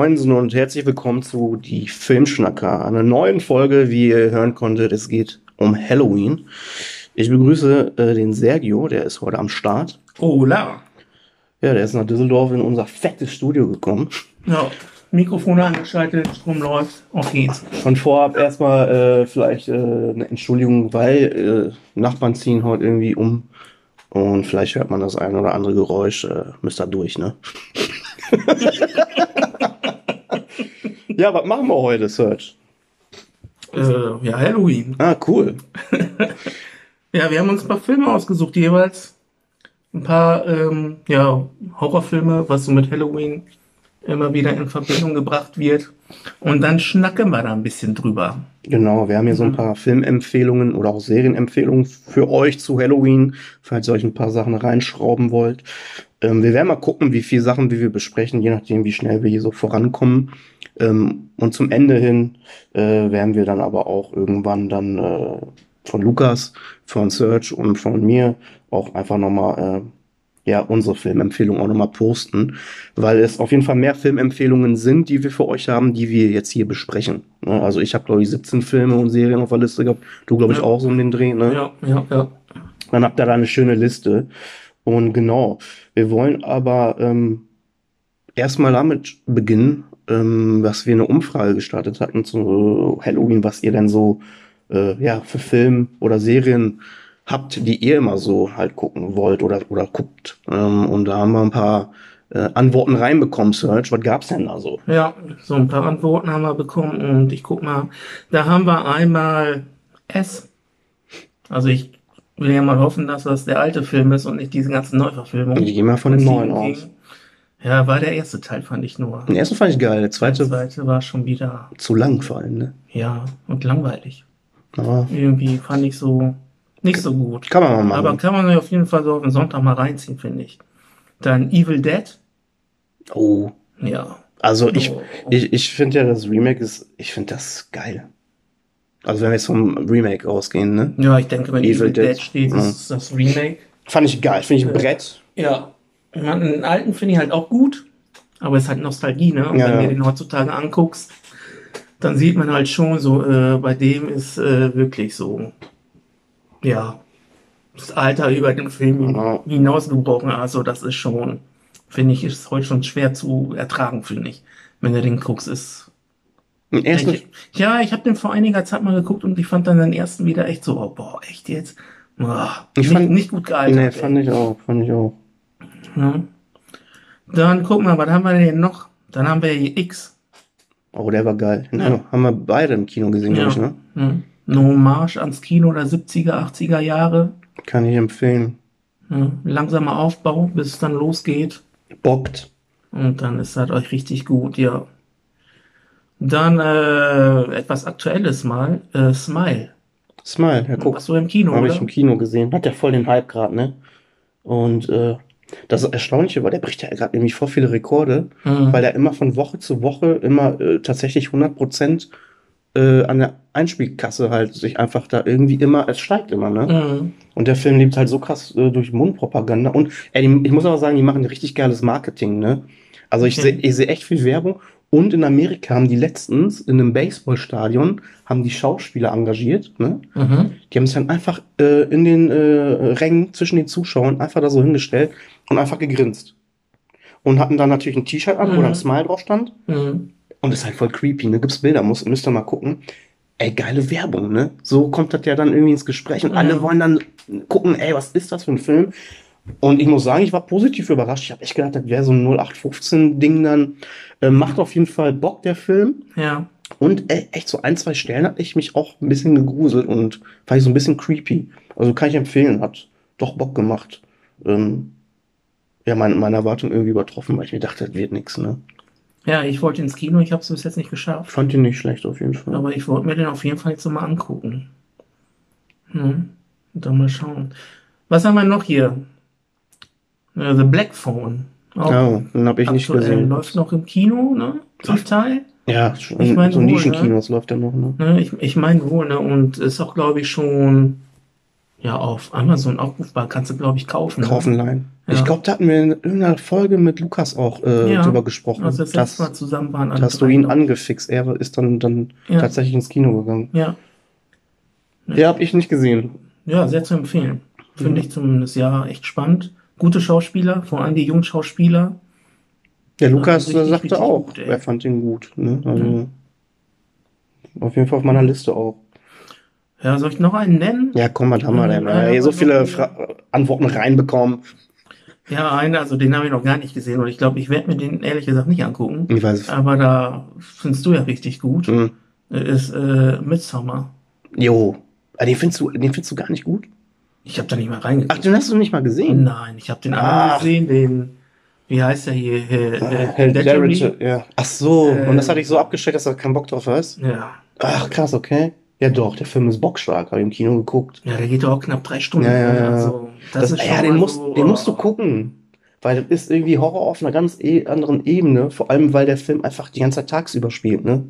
Moinsen und herzlich willkommen zu die Filmschnacker. Einer neuen Folge, wie ihr hören konntet, es geht um Halloween. Ich begrüße äh, den Sergio, der ist heute am Start. Hola. Ja, der ist nach Düsseldorf in unser fettes Studio gekommen. Ja, Mikrofon angeschaltet, Strom läuft, auf geht's. Von vorab erstmal äh, vielleicht äh, eine Entschuldigung, weil äh, Nachbarn ziehen heute irgendwie um und vielleicht hört man das ein oder andere Geräusch. Äh, müsst ihr durch, ne? ja, was machen wir heute, Search? Äh, ja, Halloween. Ah, cool. Ja, wir haben uns ein paar Filme ausgesucht, jeweils. Ein paar ähm, ja, Horrorfilme, was so mit Halloween immer wieder in Verbindung gebracht wird. Und dann schnacken wir da ein bisschen drüber. Genau, wir haben hier so ein paar Filmempfehlungen oder auch Serienempfehlungen für euch zu Halloween, falls ihr euch ein paar Sachen reinschrauben wollt. Ähm, wir werden mal gucken, wie viele Sachen wir besprechen, je nachdem, wie schnell wir hier so vorankommen. Ähm, und zum Ende hin äh, werden wir dann aber auch irgendwann dann äh, von Lukas, von Search und von mir auch einfach nochmal äh, ja, unsere Filmempfehlungen auch nochmal posten, weil es auf jeden Fall mehr Filmempfehlungen sind, die wir für euch haben, die wir jetzt hier besprechen. Ne? Also ich habe, glaube ich, 17 Filme und Serien auf der Liste gehabt. Du, glaube ich, Ja. auch so um den Dreh. Ne? Ja, ja, ja. Dann habt ihr da eine schöne Liste. Und genau, wir wollen aber ähm, erstmal damit beginnen, ähm, dass wir eine Umfrage gestartet hatten zu Halloween, was ihr denn so äh, ja, für Film oder Serien habt, die ihr immer so halt gucken wollt oder, oder guckt. Ähm, und da haben wir ein paar äh, Antworten reinbekommen, Search. Was gab's denn da so? Ja, so ein paar Antworten haben wir bekommen und ich guck mal, da haben wir einmal S. Also ich will ja mal hoffen, dass das der alte Film ist und nicht diese ganzen Neuverfilmungen. Ich gehe mal von dem neuen aus. Ja, war der erste Teil, fand ich nur. Den ersten fand ich geil, der Der zweite zweite war schon wieder, zu lang vor allem, ne? ja, und langweilig. Aber Irgendwie fand ich so nicht so gut. kann man mal machen. Aber kann man auf jeden Fall so auf den Sonntag mal reinziehen, finde ich. Dann Evil Dead. oh, Ja. Also ich, Oh. ich, ich finde ja, das Remake ist, ich finde das geil. Also wenn wir jetzt vom Remake ausgehen, ne? Ja, ich denke, wenn Evil Evil, Dead, Dead. steht, ist es das Remake. Fand ich geil, finde ich ein Ja. Brett. Ja. Den alten finde ich halt auch gut, aber es ist halt Nostalgie, ne? Und Ja, wenn ja. du den heutzutage anguckst, dann sieht man halt schon so, äh, bei dem ist äh, wirklich so, ja, das Alter über den Film hinausgebrochen. Also das ist schon, finde ich, ist heute schon schwer zu ertragen, finde ich. Wenn du den guckst, ist ersten, ich, ja, ich habe den vor einiger Zeit mal geguckt und ich fand dann den ersten wieder echt so, oh, boah, echt jetzt? Boah, Ich nicht, fand- nicht gut gealtert. nee, ey. fand ich auch, fand ich auch. Ja. Dann guck mal, was haben wir denn noch? Dann haben wir hier X. Oh, der war geil. Den Ja. haben- wir beide im Kino gesehen, Ja. glaub ich, ne? Hm. Eine Hommage ans Kino der 70er, 80er Jahre. Kann ich empfehlen. Ja. Langsamer Aufbau, bis es dann losgeht. Bockt. Und dann ist das euch richtig gut, ja. Dann äh, etwas Aktuelles mal. Äh, Smile. Smile, ja, guck. Warst du im Kino, Habe ich im Kino gesehen. Hat ja voll den Hype gerade, ne? Und äh, das Erstaunliche war, der bricht ja gerade nämlich vor viele Rekorde. Mhm. weil er immer von Woche zu Woche immer äh, tatsächlich 100 Prozent äh, an der Einspielkasse halt sich einfach da irgendwie immer, es steigt immer, ne? Mhm. Und der Film lebt halt so krass äh, durch Mundpropaganda und ey, die, ich muss aber sagen, die machen richtig geiles Marketing, ne? Also ich Okay. sehe seh echt viel Werbung und in Amerika haben die letztens in einem Baseballstadion haben die Schauspieler engagiert, ne? Mhm. Die haben sich dann einfach äh, in den äh, Rängen zwischen den Zuschauern einfach da so hingestellt und einfach gegrinst. Und hatten dann natürlich ein T-Shirt an, wo Mhm. dann Smile drauf stand. Mhm. Und ist halt voll creepy, ne? Gibt's Bilder, muss, müsst ihr mal gucken. Ey, geile Werbung, ne? So kommt das ja dann irgendwie ins Gespräch und Mhm. alle wollen dann gucken, ey, was ist das für ein Film? Und ich muss sagen, ich war positiv überrascht. Ich habe echt gedacht, das wäre so ein 0815-Ding dann. Äh, macht auf jeden Fall Bock, der Film. Ja. Und ey, echt so ein, zwei Stellen hat ich mich auch ein bisschen gegruselt und fand ich so ein bisschen creepy. Also kann ich empfehlen, hat doch Bock gemacht. Ähm, ja, meine, meine Erwartung irgendwie übertroffen, weil ich mir dachte, das wird nix, ne? Ja, ich wollte ins Kino, ich habe es bis jetzt nicht geschafft. Fand ihn nicht schlecht auf jeden Fall. Aber ich wollte mir den auf jeden Fall jetzt so mal angucken. Hm. Und dann mal schauen. Was haben wir noch hier? Äh, The Black Phone. Auch Ja, den habe ich nicht gesehen. Läuft noch im Kino, ne? Zum Teil. Ja, schon, Ich mein so Nischenkinos läuft der noch, ne? Ne? Ich, ich meine wohl, ne? Und ist auch, glaube ich, schon ja auf Amazon abrufbar. Kannst du, glaube ich, kaufen. Kaufen leihen. Ja. Ich glaube, da hatten wir in irgendeiner Folge mit Lukas auch äh, Ja. drüber gesprochen. Als wir das letzte Mal zusammen waren. alle dass du ihn angefixt. Er ist dann, dann Ja. tatsächlich ins Kino gegangen. Ja. Ja, habe ich nicht gesehen. ja, sehr zu empfehlen. Finde Mhm. ich zumindest ja echt spannend. Gute Schauspieler, vor allem die jungen Schauspieler. Der Lukas richtig, äh, sagte richtig auch, gut, er fand ihn gut. Ne? Also, Mhm. Auf jeden Fall auf meiner Liste auch. Ja, soll ich noch einen nennen? Ja, komm, was haben wir denn? Ja, Ey, so viele Fra Antworten reinbekommen. Ja, einen, also den habe ich noch gar nicht gesehen und ich glaube, ich werde mir den ehrlich gesagt nicht angucken. Ich weiß es. Aber da findest du ja richtig gut. Hm. Ist äh, Midsommar. Jo. Aber den findest du, den findest du gar nicht gut? Ich habe da nicht mal Ach, reingeguckt. den hast du nicht mal gesehen? Nein, ich habe den anderen Ach. gesehen, den, wie heißt der hier? Äh, äh, Hereditary, Hereditary? ja. Ach so, Äh, und das hatte ich so abgestellt, dass er keinen Bock drauf hast? Ja. Ach, krass, okay. Ja doch, der Film ist bockstark, habe ich im Kino geguckt. Ja, der geht doch auch knapp drei Stunden. Ja, ja, ja. Also, das, Das, ja, den, musst, so, den musst du oh. gucken. Weil das ist irgendwie Horror auf einer ganz e anderen Ebene. Vor allem, weil der Film einfach die ganze Zeit tagsüber spielt, ne?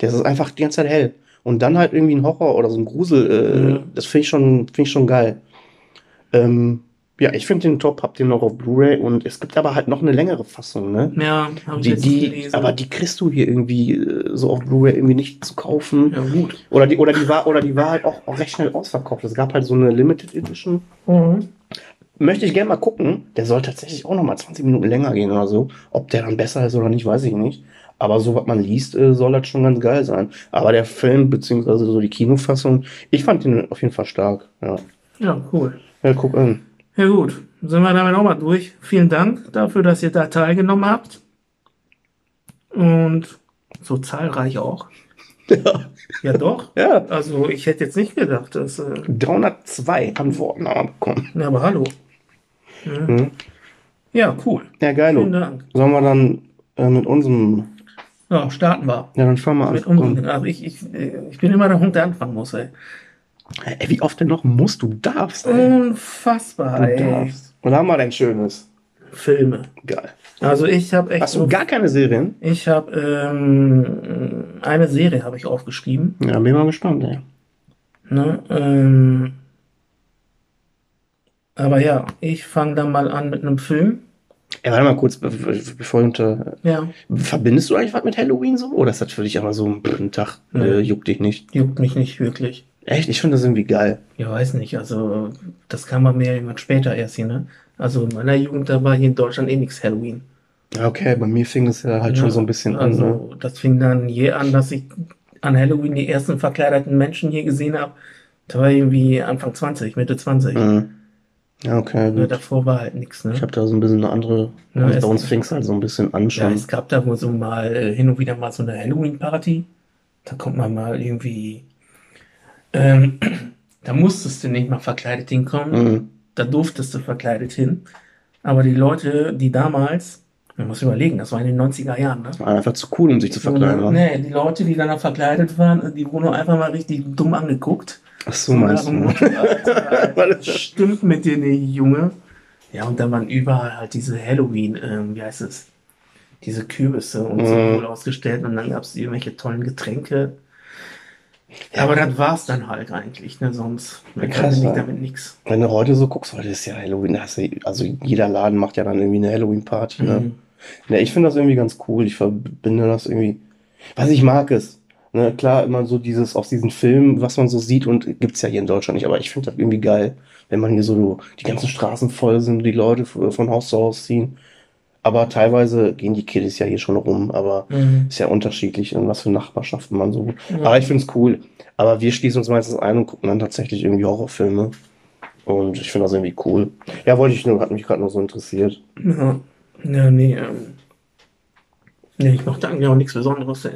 Der ist einfach die ganze Zeit hell. Und dann halt irgendwie ein Horror oder so ein Grusel, äh, Mhm. das finde ich schon, finde ich schon geil. Ähm, ja, ich finde den top, hab den noch auf Blu-ray und es gibt aber halt noch eine längere Fassung, ne? Ja, ich Die, jetzt die, gelesen. aber die kriegst du hier irgendwie äh, so auf Blu-ray irgendwie nicht zu kaufen. ja, gut. Oder die, oder die war, oder die war halt auch, auch recht schnell ausverkauft. Es gab halt so eine Limited Edition. Mhm. Möchte ich gerne mal gucken. Der soll tatsächlich auch noch mal 20 Minuten länger gehen oder so. Ob der dann besser ist oder nicht, weiß ich nicht. Aber so, was man liest, äh, soll das schon ganz geil sein. Aber der Film, beziehungsweise so die Kinofassung, ich fand den auf jeden Fall stark. Ja, Ja, cool. ja guck an. Ja gut, sind wir damit auch mal durch. Vielen Dank dafür, dass ihr da teilgenommen habt. Und so zahlreich auch. Ja. Ja doch. ja. Also ich hätte jetzt nicht gedacht, dass... Äh, 302 Antworten haben wir bekommen. ja, aber hallo. Ja, Mhm. ja cool. Ja, Vielen geil. Dank. Sollen wir dann äh, mit unserem. Ja, starten wir. Ja, dann fangen wir an. Mit unserem, also ich, ich, äh, ich bin immer der Hund, der anfangen muss, ey. Ey, wie oft denn noch musst du darfst? Ey. Unfassbar, Du ey. darfst. Was haben wir denn Schönes? Filme. Geil. Also ich habe echt... Hast du gar keine Serien? Ich habe ähm, eine Serie habe ich aufgeschrieben. Ja, bin mal gespannt, ey. Ne? Ähm, aber ja, ich fange dann mal an mit einem Film. Ey, warte mal kurz, be- be- bevor wir unter. Ja, Verbindest du eigentlich was mit Halloween so? Oder ist das für dich aber so ein Tag? Äh, juckt dich nicht? juckt mich nicht wirklich. Echt? Ich finde das irgendwie geil. Ja, weiß nicht. Also das kam bei mir irgendwann später erst hier. Ne? Also in meiner Jugend da war hier in Deutschland eh nichts Halloween. Ja, Okay, bei mir fing es ja halt Ja, schon so ein bisschen an. Ne? Also das fing dann je an, dass ich an Halloween die ersten verkleideten Menschen hier gesehen habe. Da war irgendwie Anfang 20, Mitte 20. Mhm. Ja, okay, Ne, gut. davor war halt nichts. Ne? Ich habe da so ein bisschen eine andere. Ja, also bei uns fing es halt so ein bisschen an Ja, schon. es gab da wohl so mal äh, hin und wieder mal so eine Halloween-Party. Da kommt man mal irgendwie. Ähm, da musstest du nicht mal verkleidet hinkommen. Mhm. Da durftest du verkleidet hin. Aber die Leute, die damals, man muss überlegen, das war in den 90er Jahren, ne? War einfach zu cool, um sich zu verkleiden. wa? Nee, die Leute, die dann noch verkleidet waren, die wurden einfach mal richtig dumm angeguckt. Ach so, meinst du? was stimmt mit dir nicht, Junge? Ja, und dann waren überall halt diese Halloween, ähm, wie heißt es? Diese Kürbisse und so Mhm. wohl ausgestellt und dann gab es irgendwelche tollen Getränke. Ja, aber das war's dann halt eigentlich, ne? Sonst man kann ich damit nichts. Wenn du heute so guckst, heute ist ja Halloween, also jeder Laden macht ja dann irgendwie eine Halloween-Party. Ne? Mhm. Ja, ich finde das irgendwie ganz cool. Ich verbinde das irgendwie. Was ich mag es. Ne, klar, immer so dieses aus diesen Filmen, was man so sieht und gibt's ja hier in Deutschland nicht, aber ich finde das irgendwie geil, wenn man hier so die ganzen Straßen voll sind, die Leute von Haus zu Haus ziehen. Aber teilweise gehen die Kiddies ja hier schon rum, aber Mhm. ist ja unterschiedlich, in was für Nachbarschaften man so. Ja. Aber ich finde es cool. Aber wir schließen uns meistens ein und gucken dann tatsächlich irgendwie Horrorfilme. Und ich finde das irgendwie cool. Ja, wollte ich nur, hat mich gerade noch so interessiert. Ja, ja nee, ähm, nee, ich mochte eigentlich auch nichts Besonderes, ey.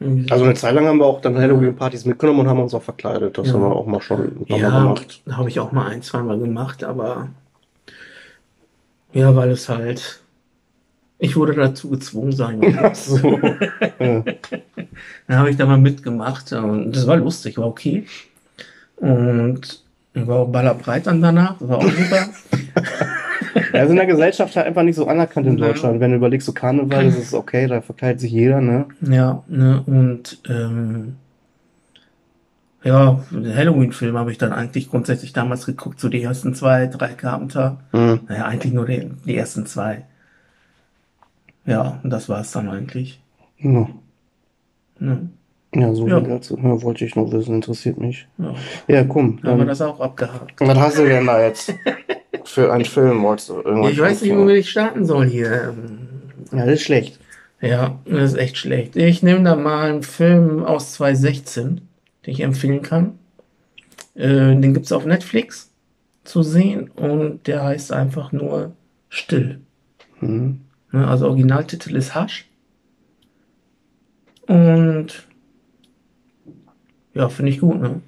Irgendwie Also eine Zeit lang haben wir auch dann Halloween-Partys mitgenommen und haben uns auch verkleidet. Das Ja. haben wir auch mal schon ein paar Mal Ja, gemacht. habe ich auch mal ein, zweimal gemacht, aber ja, weil es halt, ich wurde dazu gezwungen, sagen wir so. ja. Dann habe ich da mal mitgemacht und das war lustig, war okay. Und war auch ballerbreit dann danach, war auch super. Also in der Gesellschaft halt einfach nicht so anerkannt in. Deutschland. Wenn du überlegst, so Karneval, das ist okay, da verkleidet sich jeder, ne? ja, ne, und ähm, Ja, Halloween-Film habe ich dann eigentlich grundsätzlich damals geguckt, so die ersten zwei, drei Carpenter. Mhm. Naja, eigentlich nur die, die ersten zwei. Ja, und das war's dann eigentlich. Ja, Ne? ja so Ja. viel dazu. Ja, wollte ich noch wissen, interessiert mich. Ja, Ja, komm. haben wir Dann, das auch abgehakt. was hast du denn da jetzt für einen Film? Wolltest du irgendwas Ich weiß nicht, womit ich starten soll hier. Ähm, Ja, das ist schlecht. Ja, das ist echt schlecht. Ich nehme da mal einen Film aus 2016, den ich empfehlen kann. Äh, den gibt's auf Netflix zu sehen und der heißt einfach nur Still. Mhm. Ne, also Originaltitel ist Hush. Und ja, finde ich gut, ne?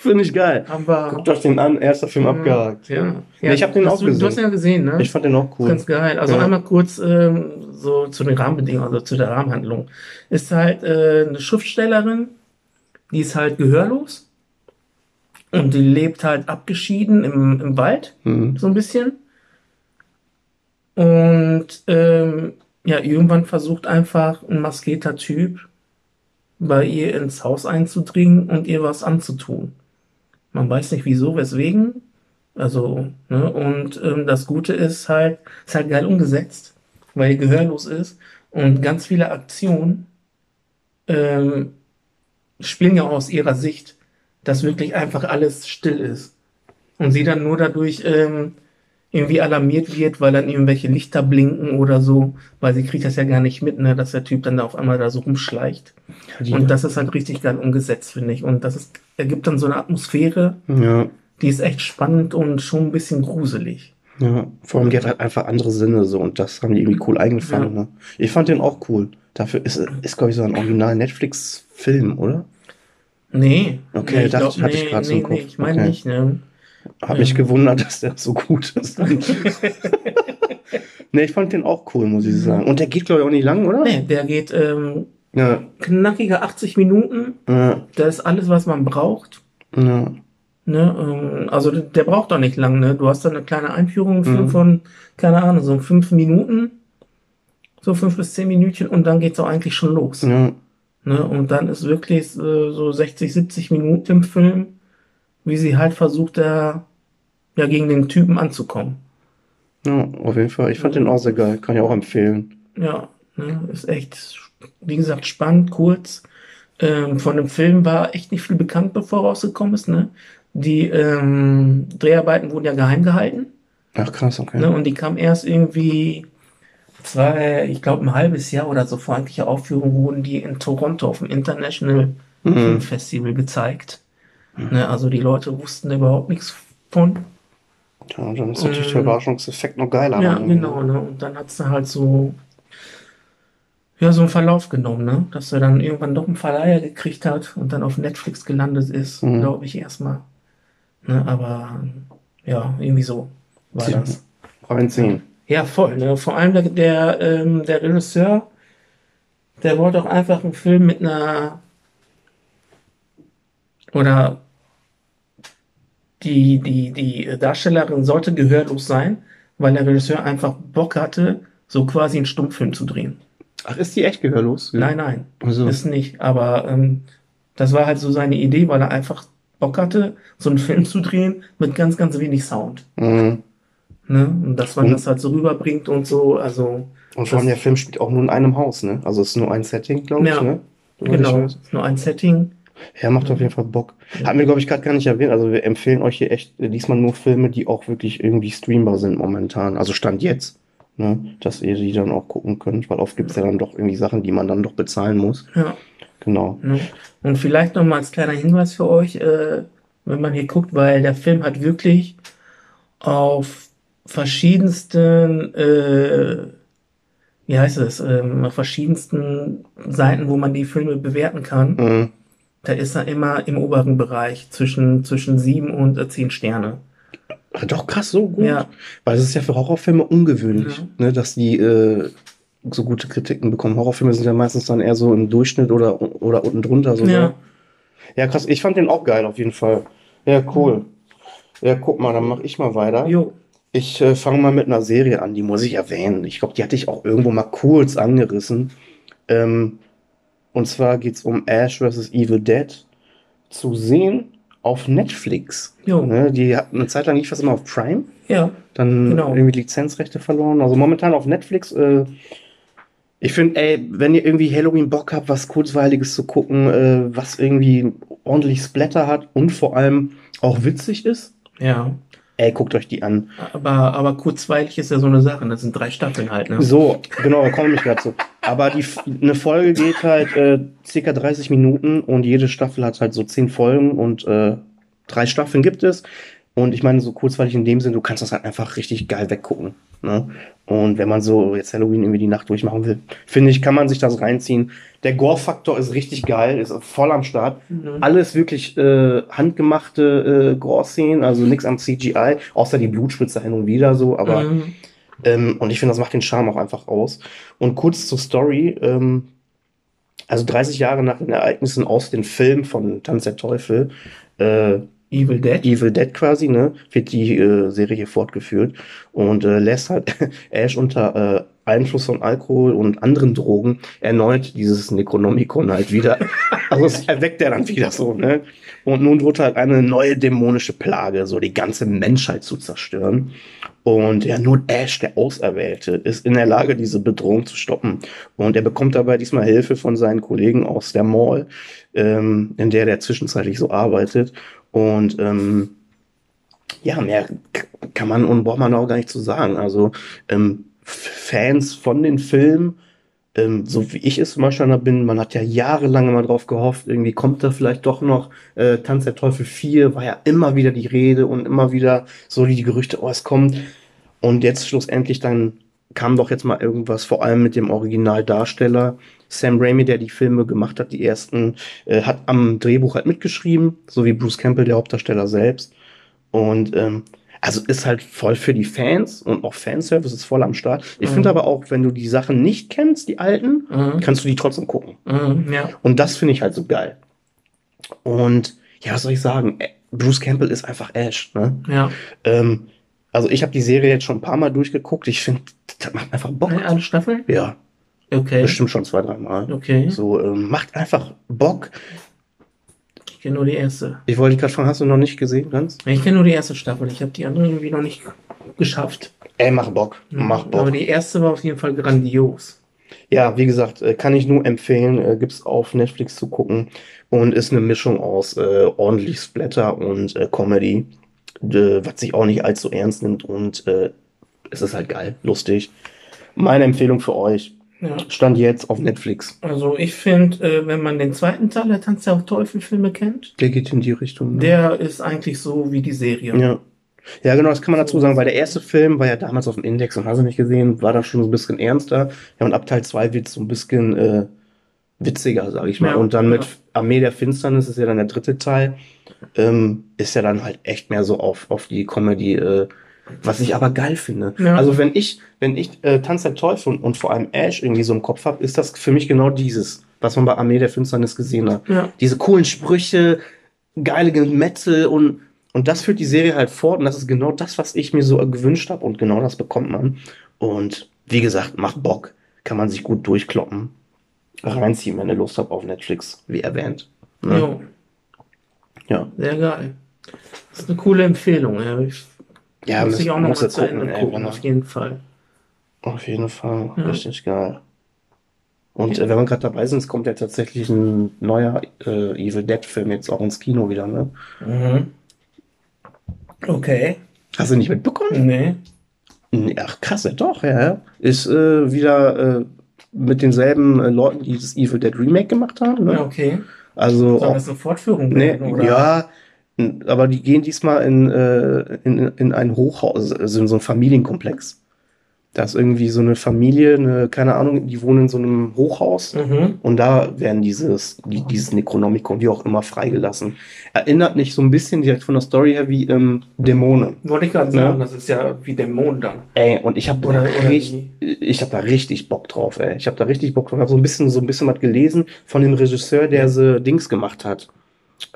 Finde ich geil. Haben wir. Guckt euch den an, erster Film abgehakt. Ja, Ja, ich hab den auch du, Du hast gesehen. ihn ja gesehen, ne? Ich fand den auch cool. Ganz geil. Also Ja. einmal kurz ähm, so zu den Rahmenbedingungen, also zu der Rahmenhandlung. Ist halt äh, eine Schriftstellerin, die ist halt gehörlos und die lebt halt abgeschieden im, im Wald, Mhm. so ein bisschen. Und ähm, ja, irgendwann versucht einfach ein maskierter Typ bei ihr ins Haus einzudringen und ihr was anzutun. Man weiß nicht wieso, weswegen. Also, ne, und ähm, das Gute ist halt, ist halt geil umgesetzt, weil die gehörlos ist und ganz viele Aktionen ähm, spielen ja auch aus ihrer Sicht, dass wirklich einfach alles still ist. Und sie dann nur dadurch ähm, irgendwie alarmiert wird, weil dann irgendwelche Lichter blinken oder so, weil sie kriegt das ja gar nicht mit, ne, dass der Typ dann da auf einmal da so rumschleicht. Die- Und das ist halt richtig geil umgesetzt, finde ich. Und das ist, ergibt dann so eine Atmosphäre, Ja, die ist echt spannend und schon ein bisschen gruselig. ja. Vor allem, die hat halt einfach andere Sinne so und das haben die irgendwie cool eingefangen. Ne? Ich fand den auch cool. Dafür ist, ist glaube ich, so ein original Netflix-Film, oder? Nee. Okay, nee, ich dachte- glaub, hatte ich nee, grad so nee, Kopf. nee, ich meine Okay. nicht, ne? Hab mich gewundert, dass der so gut ist. ne, ich fand den auch cool, muss ich sagen. Und der geht, glaube ich, auch nicht lang, oder? Nee, der geht ähm, Ja, knackige 80 Minuten. ja, Da ist alles, was man braucht. ja. Ne? Ähm, also der, braucht doch nicht lang, ne? Du hast da eine kleine Einführung Mhm. von, keine Ahnung, so fünf Minuten. So fünf bis zehn Minütchen und dann geht's auch eigentlich schon los. ja. Ne? Und dann ist wirklich äh, so 60, 70 Minuten im Film, wie sie halt versucht, da ja gegen den Typen anzukommen. Ja, auf jeden Fall. Ich fand den auch sehr geil. Kann ich auch empfehlen. Ja, ne? ist echt, wie gesagt, spannend, kurz. Ähm, von dem Film war echt nicht viel bekannt, bevor rausgekommen ist. Ne? Die ähm, Dreharbeiten wurden ja geheim gehalten. Ach, krass, okay. Ne? Und die kam erst irgendwie zwei, ich glaube, ein halbes Jahr oder so vor eigentlicher Aufführung wurden die in Toronto auf dem International Mhm. Film Festival gezeigt. Ne? Also die Leute wussten überhaupt nichts von. Ja, dann ist natürlich Ähm, der Überraschungseffekt noch geiler. Ja, genau. Ne? Und dann hat's da halt so, ja, so einen Verlauf genommen, ne? dass er dann irgendwann doch einen Verleiher gekriegt hat und dann auf Netflix gelandet ist, Mhm. glaube ich erstmal. Ne? Aber ja, irgendwie so war Tja. das. Reinziehen. Ja, voll. Ne? Vor allem der, der, ähm, der Regisseur, der wollte auch einfach einen Film mit einer oder die, die, die Darstellerin sollte gehörlos sein, weil der Regisseur einfach Bock hatte, so quasi einen Stummfilm zu drehen. Ach, ist die echt gehörlos? Nein, nein, Also, ist nicht. Aber ähm, das war halt so seine Idee, weil er einfach Bock hatte, so einen Film zu drehen mit ganz, ganz wenig Sound. mhm. Ne? Und dass man Und- das halt so rüberbringt und so, also Und vor allem der Film spielt auch nur in einem Haus, ne? Also es ist nur ein Setting, glaube ich, Ja, ne? Soweit genau, ich nur ein Setting. Ja, macht auf jeden Fall Bock. Hatten wir, glaube ich, gerade gar nicht erwähnt. Also wir empfehlen euch hier echt diesmal nur Filme, die auch wirklich irgendwie streambar sind momentan. Also Stand jetzt. Ne? Dass ihr die dann auch gucken könnt, weil oft gibt's ja dann doch irgendwie Sachen, die man dann doch bezahlen muss. Ja. Genau. Und vielleicht noch mal als kleiner Hinweis für euch, äh, wenn man hier guckt, weil der Film hat wirklich auf verschiedensten, äh, wie heißt es, ähm, auf verschiedensten Seiten, wo man die Filme bewerten kann, Mhm. Da ist er immer im oberen Bereich zwischen, zwischen sieben und äh, zehn Sterne. Ah, Doch krass, so gut. Ja. Weil es ist ja für Horrorfilme ungewöhnlich, ne, dass die äh, so gute Kritiken bekommen. Horrorfilme sind ja meistens dann eher so im Durchschnitt oder, oder unten drunter sogar. Ja. Ja, krass. Ich fand den auch geil auf jeden Fall. Ja, cool. Ja, guck mal, dann mach ich mal weiter. Jo. Ich äh, fange mal mit einer Serie an, die muss ich erwähnen. Ich glaube, die hatte ich auch irgendwo mal kurz angerissen. Ähm, Und zwar geht es um Ash vs. Evil Dead zu sehen auf Netflix. Jo. Ne, die hatten eine Zeit lang nicht was immer auf Prime, Ja, dann Genau. irgendwie Lizenzrechte verloren. Also momentan auf Netflix. Äh, ich finde, ey, wenn ihr irgendwie Halloween Bock habt, was Kurzweiliges zu gucken, äh, was irgendwie ordentlich Splatter hat und vor allem auch witzig ist, ja. Ey, guckt euch die an. Aber, aber kurzweilig ist ja so eine Sache. Das sind drei Staffeln halt, ne? So, genau, da komme ich gerade zu. Aber die, eine Folge geht halt äh, circa 30 Minuten und jede Staffel hat halt so 10 Folgen und äh, drei Staffeln gibt es. Und ich meine, so kurzweilig in dem Sinn, du kannst das halt einfach richtig geil weggucken. Ne? Und wenn man so jetzt Halloween irgendwie die Nacht durchmachen will, finde ich, kann man sich das reinziehen. Der Gore-Faktor ist richtig geil, ist voll am Start. Mhm. Alles wirklich äh, handgemachte äh, Gore-Szenen, also nichts am CGI, außer die Blutspritze hin und wieder so, aber Mhm. ähm, und ich finde, das macht den Charme auch einfach aus. Und kurz zur Story. Ähm, also 30 Jahre nach den Ereignissen aus dem Film von Tanz der Teufel, äh, Evil Dead. Evil Dead quasi, ne, wird die äh, Serie hier fortgeführt und äh, lässt halt Ash unter äh, Einfluss von Alkohol und anderen Drogen erneut dieses Necronomicon halt wieder. also es erweckt er dann wieder so, ne? Und nun droht halt eine neue dämonische Plage, so die ganze Menschheit zu zerstören. Und ja, nur Ash, der Auserwählte, ist in der Lage, diese Bedrohung zu stoppen. Und er bekommt dabei diesmal Hilfe von seinen Kollegen aus der Mall, ähm, in der der zwischenzeitlich so arbeitet. Und ähm, ja, mehr kann man und braucht man auch gar nicht zu sagen. Also ähm, Fans von den Filmen, ähm, so wie ich es immer schon bin, man hat ja jahrelang immer drauf gehofft, irgendwie kommt da vielleicht doch noch äh, Tanz der Teufel 4, war ja immer wieder die Rede und immer wieder so die Gerüchte, oh, es kommt. Und jetzt schlussendlich dann kam doch jetzt mal irgendwas, vor allem mit dem Originaldarsteller. Sam Raimi, der die Filme gemacht hat, die ersten, äh, hat am Drehbuch halt mitgeschrieben, so wie Bruce Campbell, der Hauptdarsteller selbst. Und ähm, also ist halt voll für die Fans und auch Fanservice ist voll am Start. Ich Mhm. finde aber auch, wenn du die Sachen nicht kennst, die alten, Mhm. kannst du die trotzdem gucken. Mhm. Ja. Und das finde ich halt so geil. Und ja, was soll ich sagen? Äh, Bruce Campbell ist einfach Ash. Ne? Ja. Ähm, also ich habe die Serie jetzt schon ein paar Mal durchgeguckt. Ich finde, das macht einfach Bock. Äh, Alle Staffeln? Ja, Okay. bestimmt schon zwei, dreimal. Okay. So, ähm, macht einfach Bock. Ich kenne nur die erste. Ich wollte gerade fragen, hast du noch nicht gesehen, ganz? Ich kenne nur die erste Staffel. Ich habe die andere irgendwie noch nicht geschafft. Ey, mach Bock. Mach Aber Bock. die erste war auf jeden Fall grandios. Ja, wie gesagt, äh, kann ich nur empfehlen. Äh, gibt's auf Netflix zu gucken. Und ist eine Mischung aus äh, ordentlich Splatter und äh, Comedy. Äh, was sich auch nicht allzu ernst nimmt. Und äh, es ist halt geil, lustig. Meine Empfehlung für euch. Ja. Stand jetzt auf Netflix. Also ich finde, äh, wenn man den zweiten Teil der Tanz der Teufel-Filme kennt, Der geht in die Richtung. ne? der ist eigentlich so wie die Serie. Ja. Ja, genau, das kann man dazu sagen, weil der erste Film war ja damals auf dem Index und hast du nicht gesehen, war da schon so ein bisschen ernster. Ja, und ab Teil 2 wird es so ein bisschen äh, witziger, sage ich mal. Ja, und dann mit ja. Armee der Finsternis ist ja dann der dritte Teil, ähm, ist ja dann halt echt mehr so auf, auf die Comedy, äh, was ich aber geil finde. Ja. Also wenn ich, wenn ich äh, Tanz der Teufel und, und vor allem Ash irgendwie so im Kopf habe, ist das für mich genau dieses, was man bei Armee der Finsternis gesehen hat Ja. diese coolen Sprüche, geile Gemetzel und, und das führt die Serie halt fort und das ist genau das, was ich mir so gewünscht habe und genau das bekommt man. Und wie gesagt, macht Bock, kann man sich gut durchkloppen, reinziehen, wenn ihr Lust habt auf Netflix, wie erwähnt. Ne? Ja, sehr geil. Das ist eine coole Empfehlung. Ja. Ich ja muss ich auch noch mal zu Ende gucken, auf jeden Fall. auf jeden Fall, Ja. richtig geil. Und äh, wenn wir gerade dabei sind, es kommt ja tatsächlich ein neuer äh, Evil Dead Film jetzt auch ins Kino wieder, ne? Mhm. Okay. Hast du nicht mitbekommen? Nee. Ach, krass, ja doch, ja. ja. Ist äh, wieder äh, mit denselben äh, Leuten, die das Evil Dead Remake gemacht haben. Ne? Ja, okay. Also, Soll das eine Fortführung nee, werden? Oder? ja, aber die gehen diesmal in, äh, in, in ein Hochhaus, also in so ein Familienkomplex. Da ist irgendwie so eine Familie, eine, keine Ahnung, die wohnen in so einem Hochhaus. Mhm. Und da werden dieses, die, dieses Necronomicon, wie auch immer, freigelassen. Erinnert mich so ein bisschen direkt von der Story her wie ähm, Dämonen. Wollte ich gerade sagen, das ist ja wie Dämon dann. Ey, und ich habe richtig, ich habe da richtig Bock drauf, ey. Ich habe da richtig Bock drauf. Ich habe so ein bisschen, so ein bisschen was gelesen von dem Regisseur, der so Dings gemacht hat.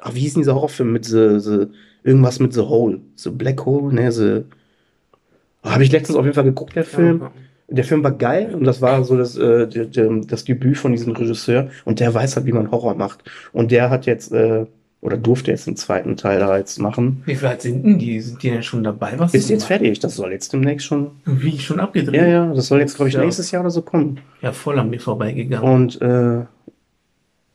Ach, wie hieß denn dieser Horrorfilm mit the, the, irgendwas mit The Hole? The Black Hole? Ne, the, habe ich letztens auf jeden Fall geguckt, der Film. der Film war geil und das war so das, äh, das Debüt von diesem Regisseur und der weiß halt, wie man Horror macht. Und der hat jetzt, äh, oder durfte jetzt einen zweiten Teil da jetzt machen. Wie viel sind denn die? Sind die denn schon dabei? Was Ist jetzt fertig, das soll jetzt demnächst schon. Wie schon abgedreht? Ja, ja, das soll jetzt, glaube ich, Ja. nächstes Jahr oder so kommen. Ja, voll an mir vorbeigegangen. Und äh,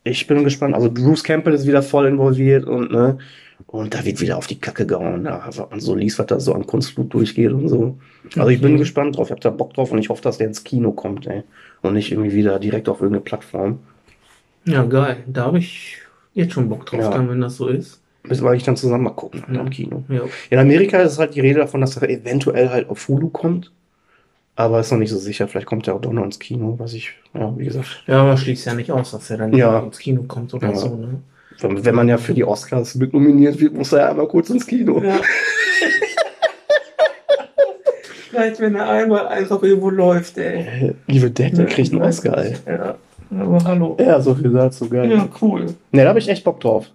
ich bin gespannt. Also Bruce Campbell ist wieder voll involviert und ne, und da wird wieder auf die Kacke gehauen. Da was man so liest, was da so an Kunstblut durchgeht und so. Also ich bin Okay. gespannt drauf. Ich habe da Bock drauf und ich hoffe, dass der ins Kino kommt, ey. Und nicht irgendwie wieder direkt auf irgendeine Plattform. Ja, geil. Da habe ich jetzt schon Bock drauf, Ja. dann, wenn das so ist. Müssen wir eigentlich dann zusammen mal gucken Ja. im Kino. Ja. In Amerika ist halt die Rede davon, dass er eventuell halt auf Hulu kommt. Aber ist noch nicht so sicher. Vielleicht kommt er auch doch noch ins Kino, was ich, ja, wie gesagt. Ja, aber schließt ja nicht aus, dass er dann Ja. ins Kino kommt oder so, ne? Wenn man ja für die Oscars mit nominiert wird, muss er ja einmal kurz ins Kino. Ja. Vielleicht, wenn er einmal einfach irgendwo läuft, ey. Äh, Dead, der kriegt einen Oscar, ey. Ja, aber hallo. Ja, so viel dazu, geil. Ja, cool. Ne, da habe ich echt Bock drauf.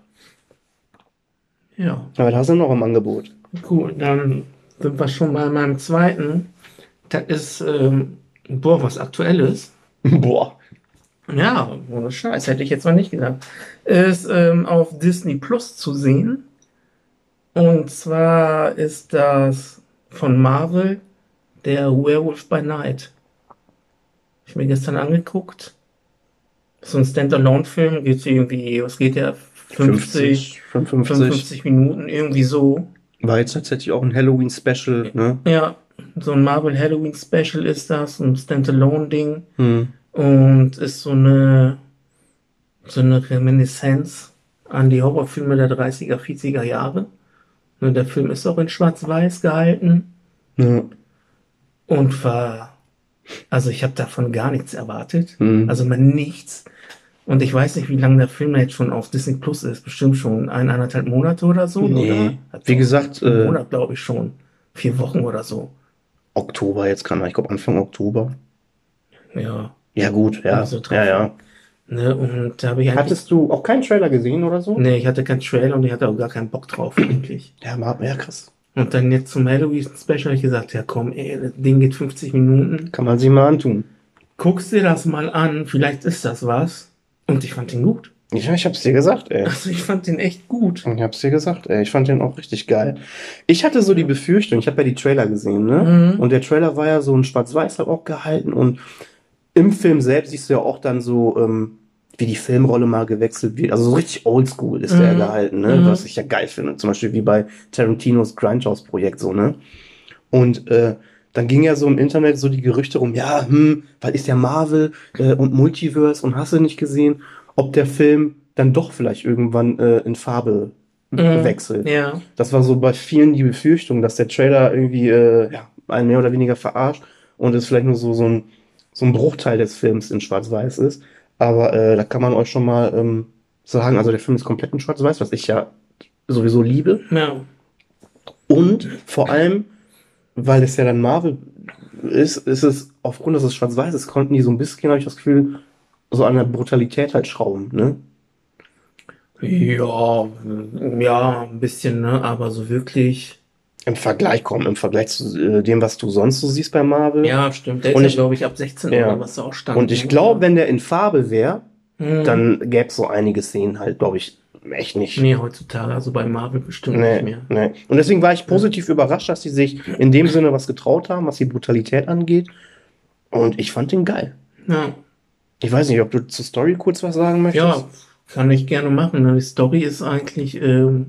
Ja, Aber da sind noch im Angebot. cool. Dann sind wir schon bei meinem zweiten. Das ist, ähm, boah, was Aktuelles. Boah. Ja, ohne Scheiß, hätte ich jetzt mal nicht gedacht. Ist ähm, auf Disney Plus zu sehen. Und zwar ist das von Marvel, der Werewolf by Night. Hab ich mir gestern angeguckt. So ein Standalone-Film, geht irgendwie, was geht der? 50, 55. 55 Minuten, irgendwie so. War jetzt tatsächlich auch ein Halloween-Special, ne? Ja, so ein Marvel Halloween Special ist das, ein Standalone-Ding. Hm. Und ist so eine, so eine Reminiszenz an die Horrorfilme der 30er, 40er Jahre. Ne, Der Film ist auch in Schwarz-Weiß gehalten Ja. und war, also ich habe davon gar nichts erwartet. Hm. Also mal nichts. Und ich weiß nicht, wie lange der Film jetzt schon auf Disney Plus ist. Bestimmt schon eineinhalb Monate oder so. Nee. Oder? Wie gesagt, einen äh, Monat glaube ich schon. Vier Wochen oder so. Oktober jetzt kann er, ich glaube Anfang Oktober. Ja. Ja, gut, ja. Also drauf. ja, ja. Ne, und da habe ich eigentlich, Hattest du auch keinen Trailer gesehen oder so? nee, ich hatte keinen Trailer und ich hatte auch gar keinen Bock drauf eigentlich. Ja, mal, ja, krass. Und dann jetzt zum Halloween-Special habe ich gesagt, ja komm, ey, das Ding geht 50 Minuten. Kann man sich mal antun. Guckst dir das mal an, vielleicht ist das was. Und ich fand den gut. Ja, ich hab's dir gesagt, ey. Also ich fand den echt gut. Ich hab's dir gesagt, ey. Ich fand den auch richtig geil. Ich hatte so die Befürchtung, ich habe ja die Trailer gesehen, ne? Mhm. Und der Trailer war ja so ein Schwarz-Weiß halt auch gehalten und im Film selbst siehst du ja auch dann so, ähm, wie die Filmrolle mal gewechselt wird. Also so richtig oldschool ist der Mhm. gehalten, ne? Mhm. Was ich ja geil finde. Zum Beispiel wie bei Tarantinos Grindhouse-Projekt so, ne? Und äh, dann ging ja so im Internet so die Gerüchte um, ja, hm, weil ist ja Marvel äh, und Multiverse und hast du nicht gesehen, ob der Film dann doch vielleicht irgendwann äh, in Farbe Mhm. wechselt. Ja. Das war so bei vielen die Befürchtung, dass der Trailer irgendwie äh, ja, einen mehr oder weniger verarscht und es vielleicht nur so, so, ein, so ein Bruchteil des Films in Schwarz-Weiß ist. Aber äh, da kann man euch schon mal ähm, sagen, also der Film ist komplett in Schwarz-Weiß, was ich ja sowieso liebe. Ja. Und vor allem, weil es ja dann Marvel ist, ist es aufgrund, dass es schwarz-weiß ist, konnten die so ein bisschen, habe ich das Gefühl, so an der Brutalität halt schrauben, ne? Ja, ja, ein bisschen, ne? Aber so wirklich. Im Vergleich kommen, im Vergleich zu äh, dem, was du sonst so siehst bei Marvel. Ja, stimmt. Der Und ist ich- ja, glaube ich, ab 16 Ja. oder was da auch stand. Und ich ne? glaube, wenn der in Farbe wäre, Mhm. dann gäbe es so einige Szenen halt, glaube ich, echt nicht. Nee, heutzutage, also bei Marvel bestimmt nicht Nee, mehr. nee. Und deswegen war ich positiv überrascht, dass sie sich in dem Sinne was getraut haben, was die Brutalität angeht. Und ich fand den geil. Ja. Ich weiß nicht, ob du zur Story kurz was sagen möchtest. Ja, kann ich gerne machen. ne? Die Story ist eigentlich ähm,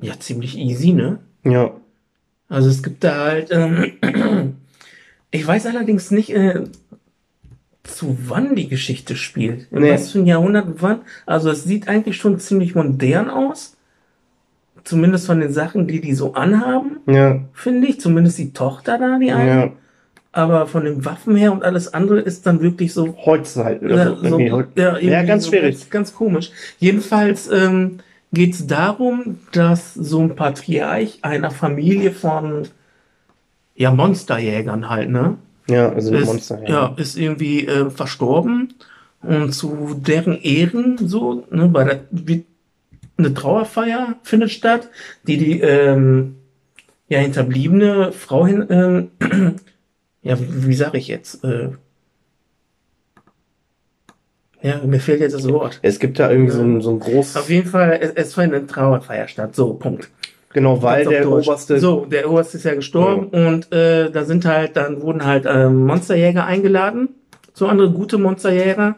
ja ziemlich easy, ne? Ja. Also es gibt da halt, ähm, ich weiß allerdings nicht, äh, zu wann die Geschichte spielt. In Nee. was für ein Jahrhundert wann. Also es sieht eigentlich schon ziemlich modern aus. Zumindest von den Sachen, die die so anhaben, Ja. finde ich. Zumindest die Tochter da, die eine. Ja. Aber von den Waffen her und alles andere ist dann wirklich so. Ja, Also, so, heut- ja, ja, ganz so schwierig. Ganz, ganz komisch. Jedenfalls ähm, geht es darum, dass so ein Patriarch einer Familie von ja, Monsterjägern halt, ne? Ja, also Ist, Monster. ja. ist irgendwie äh, verstorben und zu deren Ehren so, ne, bei der wie, eine Trauerfeier findet statt, die die ähm, ja hinterbliebene Frau hin, ähm, ja, wie, wie sage ich jetzt? Äh, ja, mir fehlt jetzt das Wort. Es gibt da irgendwie so ein, so ein großes. Auf jeden Fall, es, es findet eine Trauerfeier statt. So, Punkt. Genau, weil der Deutsch. oberste. So, der Oberste ist ja gestorben und äh, da sind halt, dann wurden halt ähm, Monsterjäger eingeladen, so andere gute Monsterjäger.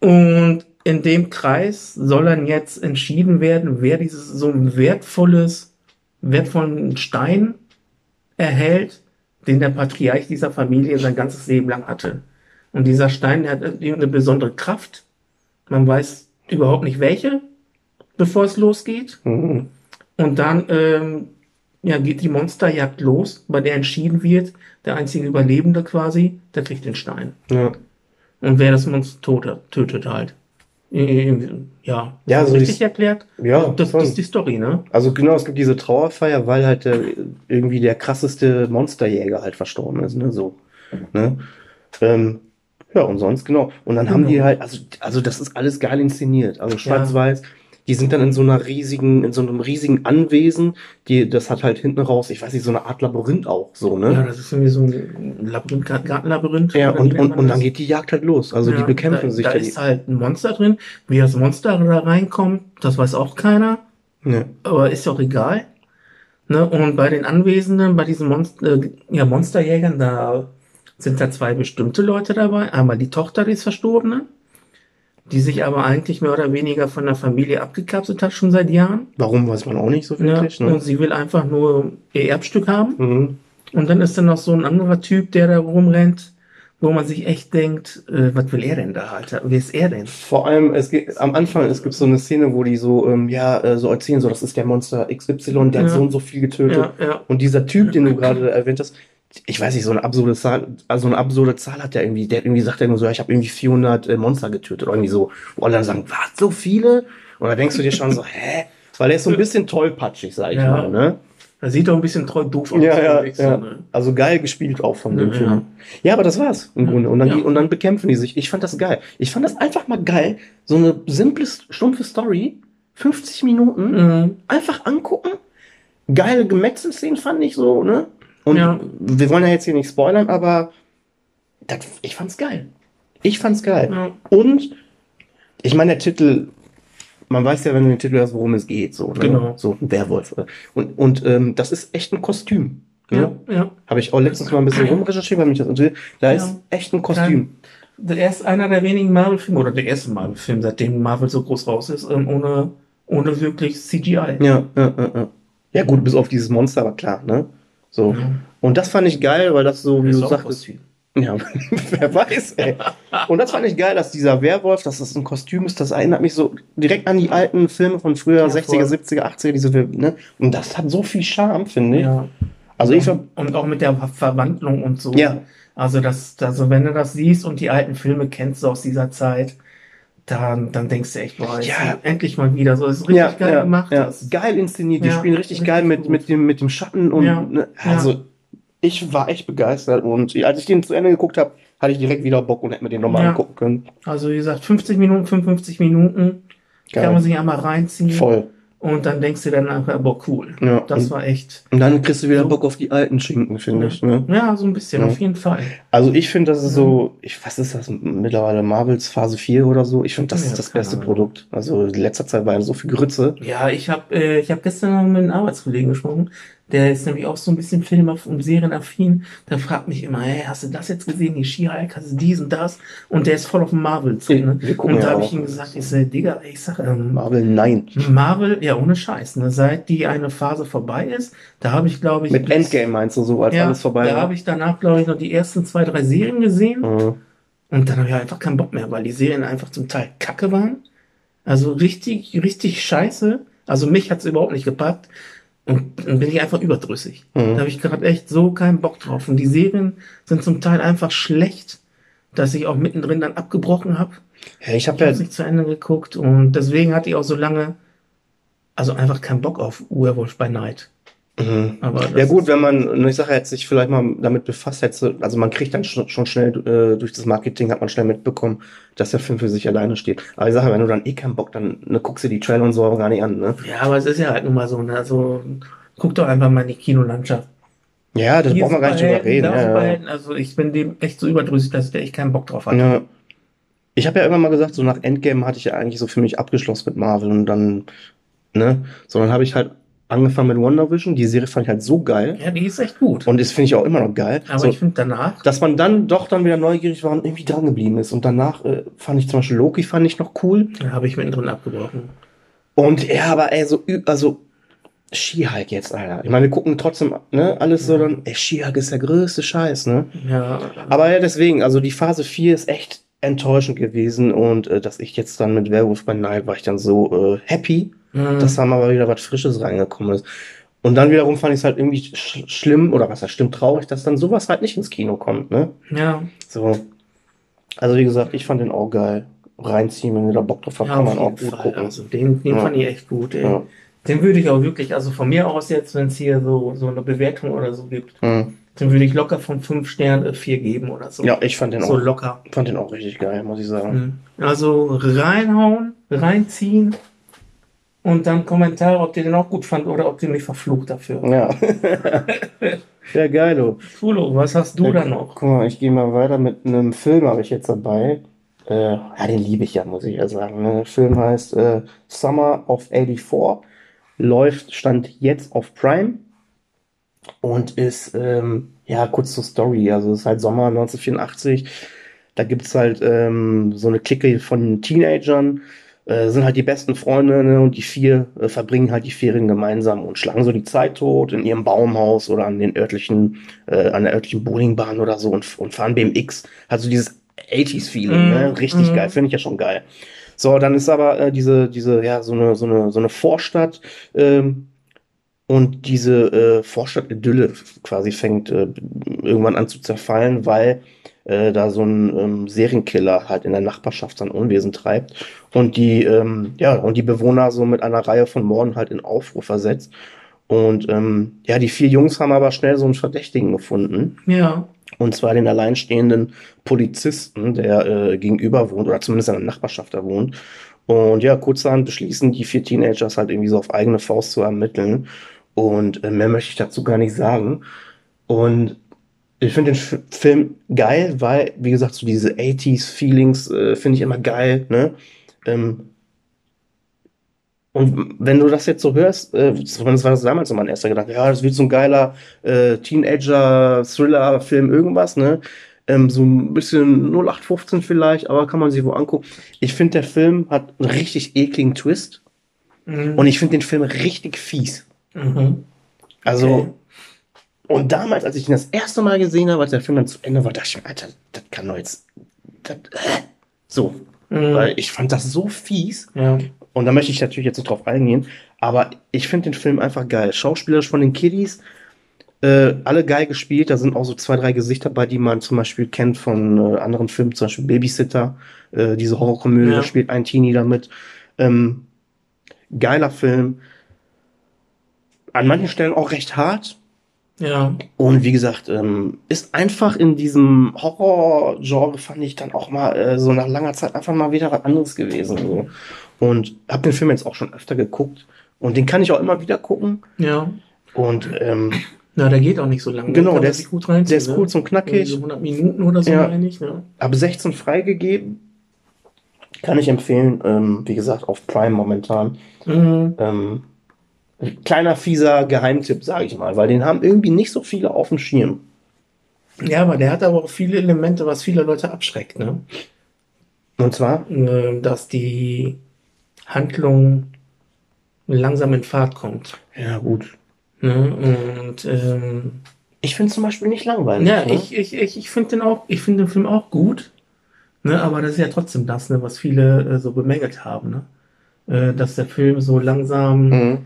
Und in dem Kreis soll dann jetzt entschieden werden, wer dieses so ein wertvolles, wertvollen Stein erhält, den der Patriarch dieser Familie sein ganzes Leben lang hatte. Und dieser Stein der hat irgendwie eine besondere Kraft. Man weiß überhaupt nicht welche, bevor es losgeht. Mhm. Und dann ähm, ja, geht die Monsterjagd los, bei der entschieden wird, der einzige Überlebende quasi, der kriegt den Stein. Ja. Und wer das Monster tötet, tötet halt. Ja, Ja, so richtig die- erklärt? Ja, das, das ist die Story, ne? Also genau, es gibt diese Trauerfeier, weil halt der, irgendwie der krasseste Monsterjäger halt verstorben ist, ne? So. Ne? Ähm, ja, und sonst, genau. Und dann haben Genau. die halt, also, also das ist alles geil inszeniert. Also schwarz-weiß. Die sind dann in so einer riesigen, in so einem riesigen Anwesen, die, das hat halt hinten raus, ich weiß nicht, so eine Art Labyrinth auch, so, Ja, ne? das ist irgendwie so ein Labyrinth, Gartenlabyrinth. Ja, und, und, und dann geht die Jagd halt los. Also die Ja, bekämpfen da, sich Da da. Die, ist halt ein Monster drin. Wie das Monster da reinkommt, das weiß auch keiner. ne. aber ist ja auch egal. Ne? Und bei den Anwesenden, bei diesen Monster, äh, ja, Monsterjägern, da sind da zwei bestimmte Leute dabei. Einmal die Tochter des Verstorbenen, die sich aber eigentlich mehr oder weniger von der Familie abgekapselt hat, schon seit Jahren. Warum weiß man auch nicht so Ja, wirklich, ne? und sie will einfach nur ihr Erbstück haben. Mhm. Und dann ist dann noch so ein anderer Typ, der da rumrennt, wo man sich echt denkt, äh, was will er denn da, Alter? Wer ist er denn? Vor allem, es geht am Anfang, es gibt so eine Szene, wo die so, ähm, ja, äh, so erzählen, so, das ist der Monster XY, der Ja. hat so und so viel getötet. Ja, ja. Und dieser Typ, den du gerade erwähnt hast, ich weiß nicht, so eine absurde Zahl, also eine absurde Zahl hat der irgendwie, der irgendwie sagt er nur so, ja, ich habe irgendwie 400 äh, Monster getötet oder irgendwie so. Und dann sagen, was, so viele? Und da denkst du dir schon so, hä? Weil er ist so ein bisschen tollpatschig, sag ich Ja. mal, ne? Er sieht doch ein bisschen treu doof aus. Ja, ja, ja. ne? Also geil gespielt auch von dem Ja, Film. ja. Ja, aber das war's im Ja. Grunde. Und dann, Ja. die, und dann bekämpfen die sich. Ich fand das geil. Ich fand das einfach mal geil. So eine simple, stumpfe Story. 50 Minuten. Mhm. Einfach angucken. Geile Gemetzelszenen fand ich so, ne? Und Ja. wir wollen ja jetzt hier nicht spoilern, aber das, ich fand's geil. Ich fand's geil. Ja. Und ich meine, der Titel, man weiß ja, wenn du den Titel hörst, worum es geht. So, ne? Genau. So ein Werwolf. Und, und ähm, das ist echt ein Kostüm. Ne? Ja, ja. Habe ich auch letztens mal ein bisschen rumrecherchiert, weil mich das interessiert. Da Ja. ist echt ein Kostüm. Der ist einer der wenigen Marvel-Filme, oder der erste Marvel-Film, seitdem Marvel so groß raus ist, ähm, ohne, ohne wirklich CGI. Ja, ja, ja, ja. Ja, gut, bis auf dieses Monster, aber klar, ne? So. Ja. Und das fand ich geil, weil das so, wie du sagtest. Kostüm. Ja, wer weiß, ey. Und das fand ich geil, dass dieser Werwolf, dass das ein Kostüm ist, das erinnert mich so direkt an die alten Filme von früher, Ja, 60er, voll. 70er, 80er, diese Filme, ne? Und das hat so viel Charme, finde ich. Ja. Also ich hab, Und auch mit der Verwandlung und so. Ja. Also, das, also wenn du das siehst und die alten Filme kennst du aus dieser Zeit, dann, dann denkst du echt, boah, Ja. endlich mal wieder. So, ist richtig ja, geil ja, gemacht. ja. Das- Geil inszeniert, die spielen richtig, richtig geil mit, gut. mit, dem, mit dem Schatten und Ja, ne, also ich war echt begeistert und als ich den zu Ende geguckt habe, hatte ich direkt wieder Bock und hätte mir den nochmal angucken können. Also, wie gesagt, 50 Minuten, 55 Minuten Geil. kann man sich einmal reinziehen. Voll. Und dann denkst du dann einfach, boah, cool. Ja, Das war echt. und dann kriegst du wieder So. Bock auf die alten Schinken, finde Ja. ich. Ne? Ja, so ein bisschen, Ja. auf jeden Fall. Also ich finde, das ist so, ich, was ist das mittlerweile, Marvels Phase 4 oder so? Ich finde, das Ja, ist das beste. Produkt. Also in letzter Zeit war so viel Grütze. Ja, ich habe äh, ich hab gestern noch mit einem Arbeitskollegen gesprochen. Der ist nämlich auch so ein bisschen Film- und Serienaffin. Der fragt mich immer, hey, hast du das jetzt gesehen? Die She-Hulk, hast du dies und das? Und der ist voll auf dem Marvel-Zug. Ne? Und da habe ich ihm gesagt, ich sage, Digga, ich sag, ähm, Marvel, nein. Marvel, ja, ohne Scheiß. Ne? Seit die eine Phase vorbei ist, da habe ich, glaube ich, Mit Endgame meinst du so, als ja, alles vorbei da war? habe ich danach, glaube ich, noch die ersten zwei, drei Serien gesehen. Mhm. Und dann habe ich einfach keinen Bock mehr, weil die Serien einfach zum Teil kacke waren. Also richtig, richtig scheiße. Also mich hat's überhaupt nicht gepackt. Und dann bin ich einfach überdrüssig. Mhm. Da habe ich gerade echt so keinen Bock drauf. Und die Serien sind zum Teil einfach schlecht, dass ich auch mittendrin dann abgebrochen habe. Ja, ich habe ja, nicht zu Ende geguckt. Und deswegen hatte ich auch so lange, also einfach keinen Bock auf Werewolf by Night. Mhm. Ja gut, wenn man, ich sage, hätte sich vielleicht mal damit befasst, hätte, also man kriegt dann schon, schon schnell äh, durch das Marketing hat man schnell mitbekommen, dass der Film für sich alleine steht. Aber ich sage, wenn du dann eh keinen Bock, dann ne, guckst du die Trailer und so gar nicht an, ne? Ja, aber es ist ja halt nun mal so, ne? Also, guck doch einfach mal in die Kinolandschaft. Ja, das brauchen wir gar nicht drüber reden. Ja, ja. Also ich bin dem echt so überdrüssig, dass ich da echt keinen Bock drauf hatte. Ja. Ich habe ja irgendwann mal gesagt, so nach Endgame hatte ich ja eigentlich so für mich abgeschlossen mit Marvel und dann, ne, sondern habe ich halt angefangen mit WandaVision. Die Serie fand ich halt so geil Ja, die ist echt gut. und das finde ich auch immer noch geil. Aber so, ich finde danach, dass man dann doch dann wieder neugierig war und irgendwie dran geblieben ist. Und danach äh, fand ich zum Beispiel Loki fand ich noch cool. da habe ich mittendrin abgebrochen. Und ja, aber ey, so, also She-Hulk jetzt, Alter. Ich meine, wir gucken trotzdem, ne, alles so dann, ey, She-Hulk ist der größte Scheiß, ne? Ja, Aber ja, deswegen, also die Phase 4 ist echt enttäuschend gewesen und äh, dass ich jetzt dann mit Werewolf by Night war ich dann so äh, happy, Mhm. dass da mal wieder was Frisches reingekommen ist. Und dann wiederum fand ich es halt irgendwie sch schlimm, oder was heißt schlimm, traurig, dass dann sowas halt nicht ins Kino kommt, ne? ja, So. Also wie gesagt, ich fand den auch geil. Reinziehen, wenn ihr da Bock drauf habt, ja, kann man auch gut Fall. gucken. Also den, den Ja. fand ich echt gut, ey. Ja. Den würde ich auch wirklich, also von mir aus jetzt, wenn es hier so, so eine Bewertung oder so gibt, Mhm. den würde ich locker von 5 Sternen 4 geben oder so. Ja, ich fand den So auch, locker. fand den auch richtig geil, muss ich sagen. Mhm. Also reinhauen, reinziehen und dann Kommentare, ob ihr den auch gut fand oder ob ihr mich verflucht dafür. Ja. ja, geil, du. Fulo, was hast du da noch? Guck mal, ich gehe mal weiter mit einem Film, habe ich jetzt dabei. Äh, ja, den liebe ich ja, muss ich ja sagen. Ne? Der Film heißt äh, Summer of 84. Läuft, stand jetzt auf Prime. Und ist, ähm, ja, kurz zur Story. Also, es ist halt Sommer 1984. Da gibt's halt ähm, so eine Clique von Teenagern. Äh, sind halt die besten Freunde ne? und die vier äh, verbringen halt die Ferien gemeinsam und schlagen so die Zeit tot in ihrem Baumhaus oder an den örtlichen, äh, an der örtlichen Bowlingbahn oder so und, und fahren BMX. Also dieses 80s-Feeling, Mhm, ne? richtig mhm. geil, finde ich ja schon geil. So, dann ist aber äh, diese, diese, ja, so eine, so eine, so eine Vorstadt, ähm, und diese äh, Vorstadt-Idylle quasi fängt äh, irgendwann an zu zerfallen, weil äh, da so ein ähm, Serienkiller halt in der Nachbarschaft sein Unwesen treibt und die, ähm, ja, und die Bewohner so mit einer Reihe von Morden halt in Aufruhr versetzt. Und ähm, ja, die vier Jungs haben aber schnell so einen Verdächtigen gefunden. Ja, Und zwar den alleinstehenden Polizisten, der äh, gegenüber wohnt, oder zumindest in der Nachbarschaft da wohnt. Und ja, kurzerhand beschließen die vier Teenagers halt irgendwie so auf eigene Faust zu ermitteln. Und äh, mehr möchte ich dazu gar nicht sagen. Und ich finde den Film geil, weil, wie gesagt, so diese 80s-Feelings äh, finde ich immer geil, ne? Ähm, und wenn du das jetzt so hörst, äh, das war das damals so mein erster Gedanke, ja, das wird so ein geiler äh, Teenager-Thriller-Film, irgendwas, ne? Ähm, so ein bisschen 0815 vielleicht, aber kann man sich wo angucken. Ich finde, der Film hat einen richtig ekligen Twist Mhm. und ich finde den Film richtig fies. Mhm. Also, Okay. Und damals, als ich ihn das erste Mal gesehen habe, als der Film dann zu Ende war, dachte ich mir, Alter, das kann doch jetzt. Das, äh, so, Mhm. weil ich fand das so fies. Ja. Und da möchte ich natürlich jetzt nicht drauf eingehen, aber ich finde den Film einfach geil. Schauspielerisch von den Kiddies, äh, alle geil gespielt. Da sind auch so zwei, drei Gesichter bei, die man zum Beispiel kennt von äh, anderen Filmen, zum Beispiel Babysitter, äh, diese Horrorkomödie, Ja. da spielt ein Teenie damit. Ähm, geiler Film. An manchen Stellen auch recht hart. Ja. Und wie gesagt, ähm, ist einfach in diesem Horror-Genre, fand ich dann auch mal äh, so nach langer Zeit einfach mal wieder was anderes gewesen. So. Und habe den Film jetzt auch schon öfter geguckt. Und den kann ich auch immer wieder gucken. Ja. Und ähm, Na, der geht auch nicht so lange. Genau, der ist- gut reinziehen, der ist ne? kurz und knackig. So 100 Minuten oder so, Ja. meine ich. Ne? ab 16 freigegeben. Kann ich empfehlen. Ähm, wie gesagt, auf Prime momentan. Mhm. Ähm, kleiner fieser Geheimtipp, sage ich mal, weil den haben irgendwie nicht so viele auf dem Schirm. Ja, aber der hat aber auch viele Elemente, was viele Leute abschreckt, ne? Und zwar, Äh, Dass die Handlung langsam in Fahrt kommt. ja gut. Ne? Und ähm, Ich finde es zum Beispiel nicht langweilig. ja, ne? ich, ich, ich, ich finde den auch, ich finde den Film auch gut. Ne? Aber das ist ja trotzdem das, ne, was viele äh, so bemängelt haben, ne? Äh, dass der Film so langsam Mhm.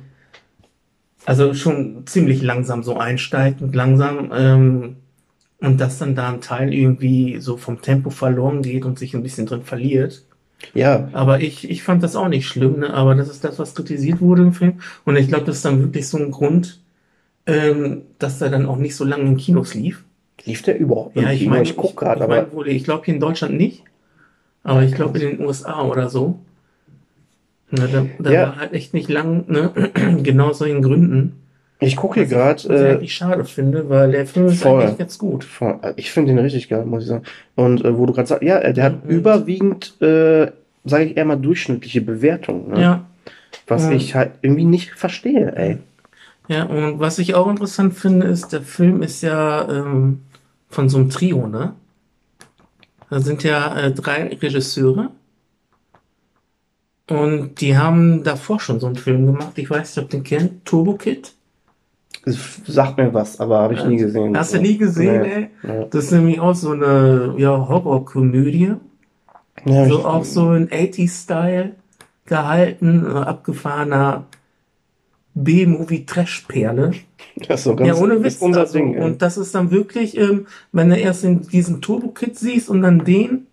Also schon ziemlich langsam so einsteigt und langsam ähm, und dass dann da ein Teil irgendwie so vom Tempo verloren geht und sich ein bisschen drin verliert. Ja, Aber ich, ich fand das auch nicht schlimm, ne? aber das ist das, was kritisiert wurde im Film. Und ich glaube, das ist dann wirklich so ein Grund, ähm, dass der dann auch nicht so lange in Kinos lief. lief der überhaupt im Ja, ich Kino? meine, ich guck gerade, ich aber mein, ich glaube hier in Deutschland nicht, aber ich glaube in den USA oder so. Ne, da da Ja. war halt echt nicht lang, ne? genau solchen Gründen. Ich gucke hier Was gerade. ich Äh, schade finde, weil der Film ist voll. eigentlich jetzt gut. Voll. Ich finde den richtig geil, muss ich sagen. Und äh, wo du gerade sagst, ja, äh, der hat Mhm. überwiegend, äh, sage ich eher mal, durchschnittliche Bewertungen. Ne? Ja. Was Mhm. ich halt irgendwie nicht verstehe, ey. Ja, und was ich auch interessant finde, ist, der Film ist ja ähm, von so einem Trio, ne? Da sind ja äh, drei Regisseure. Und die haben davor schon so einen Film gemacht. Ich weiß nicht, ob den kennt. Turbo Kid. Sagt mir was, aber habe ich nie gesehen. Hast du nie gesehen, Nee. ey? Ja. Das ist nämlich auch so eine ja, Horrorkomödie. Ja, So auch so in 80s-Style gehalten, äh, abgefahrener B-Movie-Trash-Perle. Das ist so ganz Ja, ohne Witz. unser also, Ding. ey. und das ist dann wirklich, ähm, wenn du erst in diesen Turbo-Kid siehst und dann den,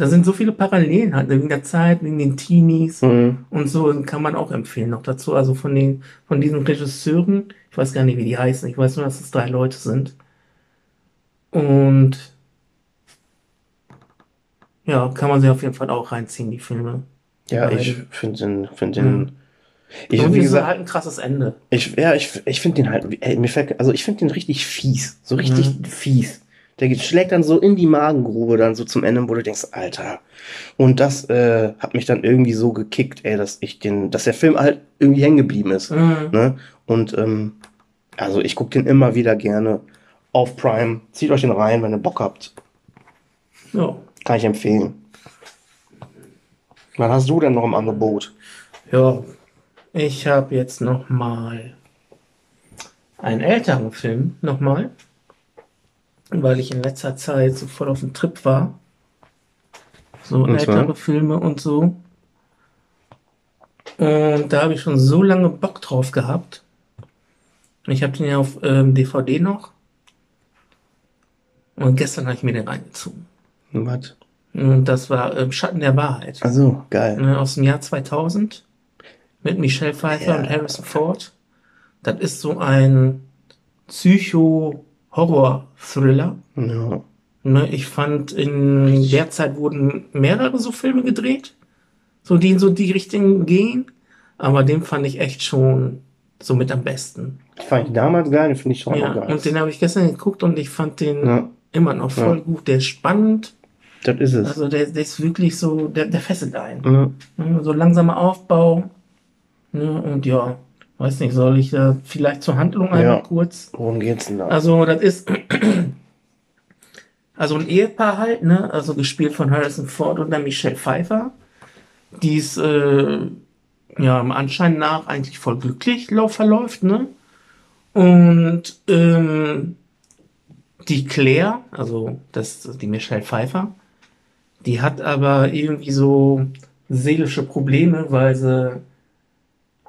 da sind so viele Parallelen halt, wegen der Zeit, wegen den Teenies Mhm. und so, kann man auch empfehlen noch dazu. Also von den, von diesen Regisseuren, ich weiß gar nicht, wie die heißen, ich weiß nur, dass es drei Leute sind. Und ja, kann man sich auf jeden Fall auch reinziehen, die Filme. Ja, Beide. ich finde den, find den. Mhm. Ich, sind gesagt, halt ein krasses Ende. ich, ja, ich, ich finde den halt, ey, mir fällt, also ich finde den richtig fies. So richtig Mhm. fies. Der schlägt dann so in die Magengrube dann so zum Ende, wo du denkst, Alter. Und das äh, hat mich dann irgendwie so gekickt, ey, dass ich den, dass der Film halt irgendwie hängen geblieben ist. Mhm. Ne? Und ähm, also ich gucke den immer wieder gerne auf Prime. Zieht euch den rein, wenn ihr Bock habt. Ja. Kann ich empfehlen. Was hast du denn noch im Angebot? Ja, ich habe jetzt noch mal einen älteren Film nochmal, weil ich in letzter Zeit so voll auf dem Trip war. So Und zwar? ältere Filme und so. Und da habe ich schon so lange Bock drauf gehabt. Ich habe den ja auf ähm, DVD noch. Und gestern habe ich mir den reingezogen. Was? Und das war ähm, Schatten der Wahrheit. Also, geil. Ne, aus dem Jahr 2000 mit Michelle Pfeiffer Ja. und Harrison Ford. Das ist so ein Psycho-Horror-Thriller. Ja. Ne, ich fand, in der Zeit wurden mehrere so Filme gedreht, so die in so die Richtung gehen. Aber den fand ich echt schon so mit am besten. Fand ich damals geil, den finde ich schon Ja, geil. und den habe ich gestern geguckt und ich fand den ja, immer noch voll gut. Der ist spannend. das ist es. Also der, der ist wirklich so, der, der fesselt einen. Ja. Ne, So langsamer Aufbau. Ne, und ja, weiß nicht, soll ich da vielleicht zur Handlung einmal Ja. kurz? Worum geht's denn da? Also, das ist also ein Ehepaar halt, ne? Also gespielt von Harrison Ford und der Michelle Pfeiffer. Die ist äh, ja im Anschein nach eigentlich voll glücklich verläuft, ne? Und ähm, die Claire, also das die Michelle Pfeiffer, die hat aber irgendwie so seelische Probleme, weil sie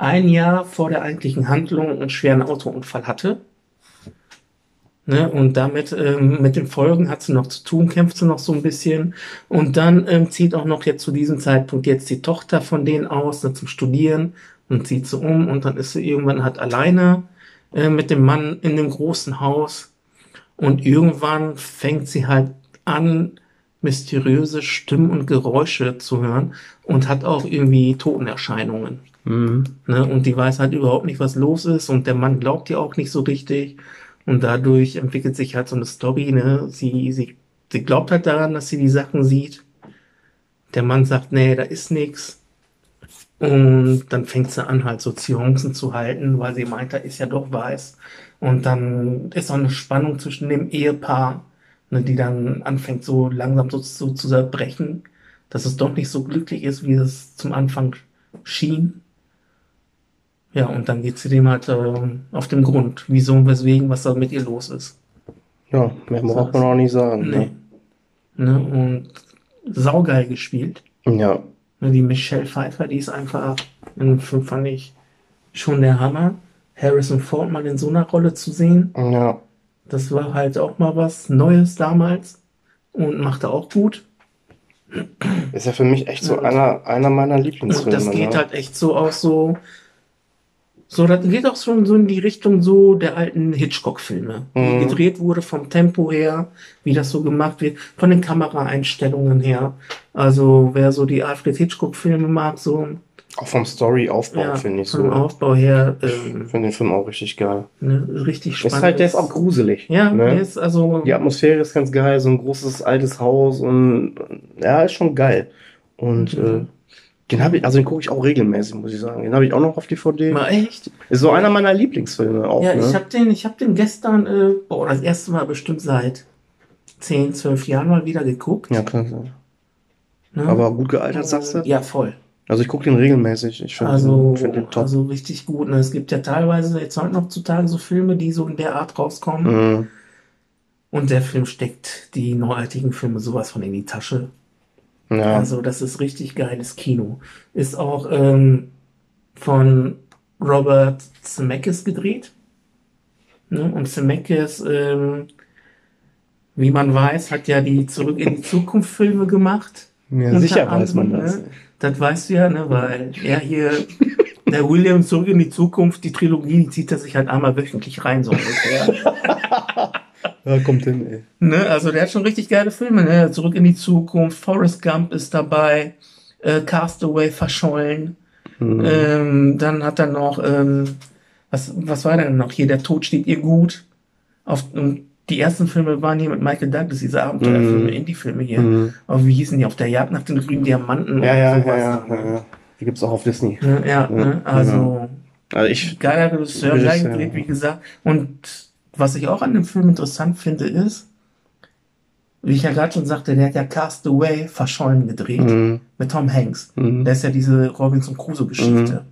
ein Jahr vor der eigentlichen Handlung einen schweren Autounfall hatte. Ne, und damit ähm, mit den Folgen hat sie noch zu tun, kämpft sie noch so ein bisschen. Und dann ähm, zieht auch noch jetzt zu diesem Zeitpunkt jetzt die Tochter von denen aus ne, zum Studieren und zieht sie um. Und dann ist sie irgendwann halt alleine äh, mit dem Mann in dem großen Haus. Und irgendwann fängt sie halt an, mysteriöse Stimmen und Geräusche zu hören und hat auch irgendwie Totenerscheinungen. Mhm. Ne? Und die weiß halt überhaupt nicht, was los ist und der Mann glaubt ihr auch nicht so richtig. Und dadurch entwickelt sich halt so eine Story, ne? Sie, sie, sie glaubt halt daran, dass sie die Sachen sieht. Der Mann sagt, nee, da ist nix. Und dann fängt sie an, halt so Seancen zu halten, weil sie meint, da ist ja doch weiß. Und dann ist auch eine Spannung zwischen dem Ehepaar, ne, die dann anfängt, so langsam so, so zu zerbrechen, dass es doch nicht so glücklich ist, wie es zum Anfang schien. Ja, und dann geht sie dem halt ähm, auf den Grund, wieso und weswegen, was da mit ihr los ist. Ja, mehr braucht man auch nicht sagen. Nee. Ne, und saugeil gespielt. Ne? Ja. Ne, die Michelle Pfeiffer, die ist einfach, dem fand ich schon der Hammer. Harrison Ford mal in so einer Rolle zu sehen, Ja. das war halt auch mal was Neues damals und machte auch gut. Ist ja für mich echt so Ja. einer, einer meiner Und Lieblingsfilme. das geht ne? halt echt so aus so, so, das geht auch schon so in die Richtung so der alten Hitchcock-Filme. Wie Mhm. gedreht wurde vom Tempo her, wie das so gemacht wird, von den Kameraeinstellungen her. Also, wer so die Alfred Hitchcock-Filme mag, so, Auch vom Story-Aufbau Ja, finde ich vom so. Aufbau her Ich ähm, finde den Film auch richtig geil. ne, richtig spannend. Ist halt, der ist auch gruselig. Ja, ne? der ist also. Die Atmosphäre ist ganz geil, so ein großes altes Haus und ja, ist schon geil. Und Mhm. äh, den habe ich, also den gucke ich auch regelmäßig, muss ich sagen. Den habe ich auch noch auf DVD. Mal echt? Ist so einer meiner Lieblingsfilme auch. Ja, ne? ich habe den, ich hab den gestern, äh, boah, das erste Mal bestimmt seit 10, 12 Jahren mal wieder geguckt. ja, klar. ne? Aber gut gealtert, sagst du? Ja, voll. Also ich gucke den regelmäßig. Ich finde Also, den, find den top. also richtig gut. Ne? Es gibt ja teilweise jetzt heute noch zutage so Filme, die so in der Art rauskommen. Mhm. Und der Film steckt die neuartigen Filme sowas von in die Tasche. Ja. Also, das ist richtig geiles Kino. Ist auch ähm, von Robert Zemeckis gedreht. Ne? Und Zemeckis, ähm, wie man weiß, hat ja die Zurück in die Zukunft Filme gemacht. ja, sicher weiß man anderem, das. Ne? Das weißt du ja, ne? weil er hier, der William Zurück in die Zukunft, die Trilogie, die zieht er sich halt einmal wöchentlich rein, so ungefähr. Ja, kommt hin, ey. ne? Also der hat schon richtig geile Filme, ne? Zurück in die Zukunft, Forrest Gump ist dabei, äh, Castaway verschollen. Mhm. Ähm, dann hat er noch, ähm, was, was war denn noch hier? Der Tod steht ihr gut. Auf, und die ersten Filme waren hier mit Michael Douglas, diese Abenteuerfilme, Mhm. Indie-Filme hier. Mhm. Aber wie hießen die? Auf der Jagd nach den grünen Diamanten. Ja, ja, ja, sowas. ja, ja, ja. Die gibt's auch auf Disney. Ne, ja, ne? also Also ich, geiler Regisseur, Regisseur, geil gedreht, ja. wie gesagt. Und was ich auch an dem Film interessant finde, ist, wie ich ja gerade schon sagte, der hat ja Cast Away verschollen gedreht Mhm. mit Tom Hanks. Mhm. Das ist ja diese Robinson Crusoe-Geschichte.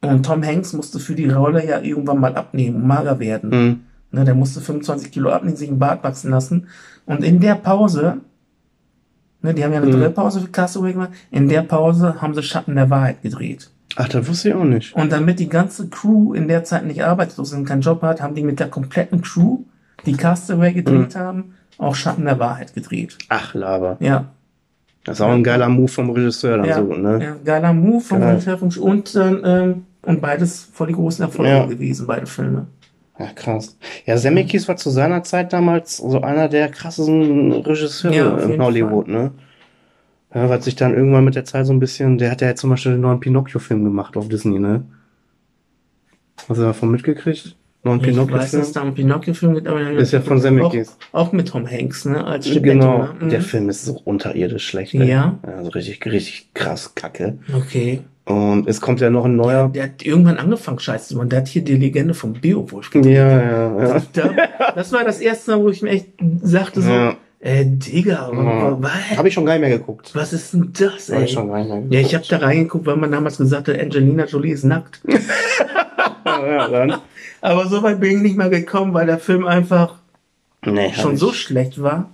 Und Tom Hanks musste für die Rolle ja irgendwann mal abnehmen mager werden. Mhm. Ne, der musste 25 Kilo abnehmen, sich einen Bart wachsen lassen. Und in der Pause, ne, die haben ja eine Mhm. Drehpause für Castaway gemacht, in der Pause haben sie Schatten der Wahrheit gedreht. Ach, das wusste ich auch nicht. Und damit die ganze Crew in der Zeit nicht arbeitslos und keinen Job hat, haben die mit der kompletten Crew, die Castaway gedreht haben, auch Schatten der Wahrheit gedreht. Ach, Laber. Ja. Das ist auch ein geiler Move vom Regisseur dann Ja, so, ne? ja, geiler Move vom Geil. Regisseur und dann, ähm, und beides voll die großen Erfolge Ja. gewesen, beide Filme. Ja, krass. Ja, Zemeckis war zu seiner Zeit damals so einer der krassesten Regisseure Ja, in Hollywood, ne? Ja, weil sich dann irgendwann mit der Zeit so ein bisschen, der hat ja jetzt zum Beispiel den neuen Pinocchio-Film gemacht auf Disney, ne? Hast du davon mitgekriegt? Neuen Ich weiß, dass da ein Pinocchio-Film gibt, aber Ist ja von Zemeckis. Auch, auch mit Tom Hanks, ne? Als Genau. ne? Mhm. Der Film ist so unterirdisch schlecht. ey. Ja. Also richtig, richtig krass kacke. Okay. Und es kommt ja noch ein neuer. Der hat irgendwann angefangen, scheiße machen. Der hat hier die Legende vom Beowulf gedreht. Ja, ja, ja. Da, das war das erste Mal, wo ich mir echt sagte so, Ja. Äh, Digga, Ja. was, Habe ich schon gar nicht mehr geguckt. was ist denn das, Habe ey? ich schon gar nicht mehr geguckt. Ja, ich habe da reingeguckt, weil man damals gesagt hat, Angelina Jolie ist nackt. Ja, ja, dann. Aber so weit bin ich nicht mal gekommen, weil der Film einfach Nee, hab schon so schlecht war.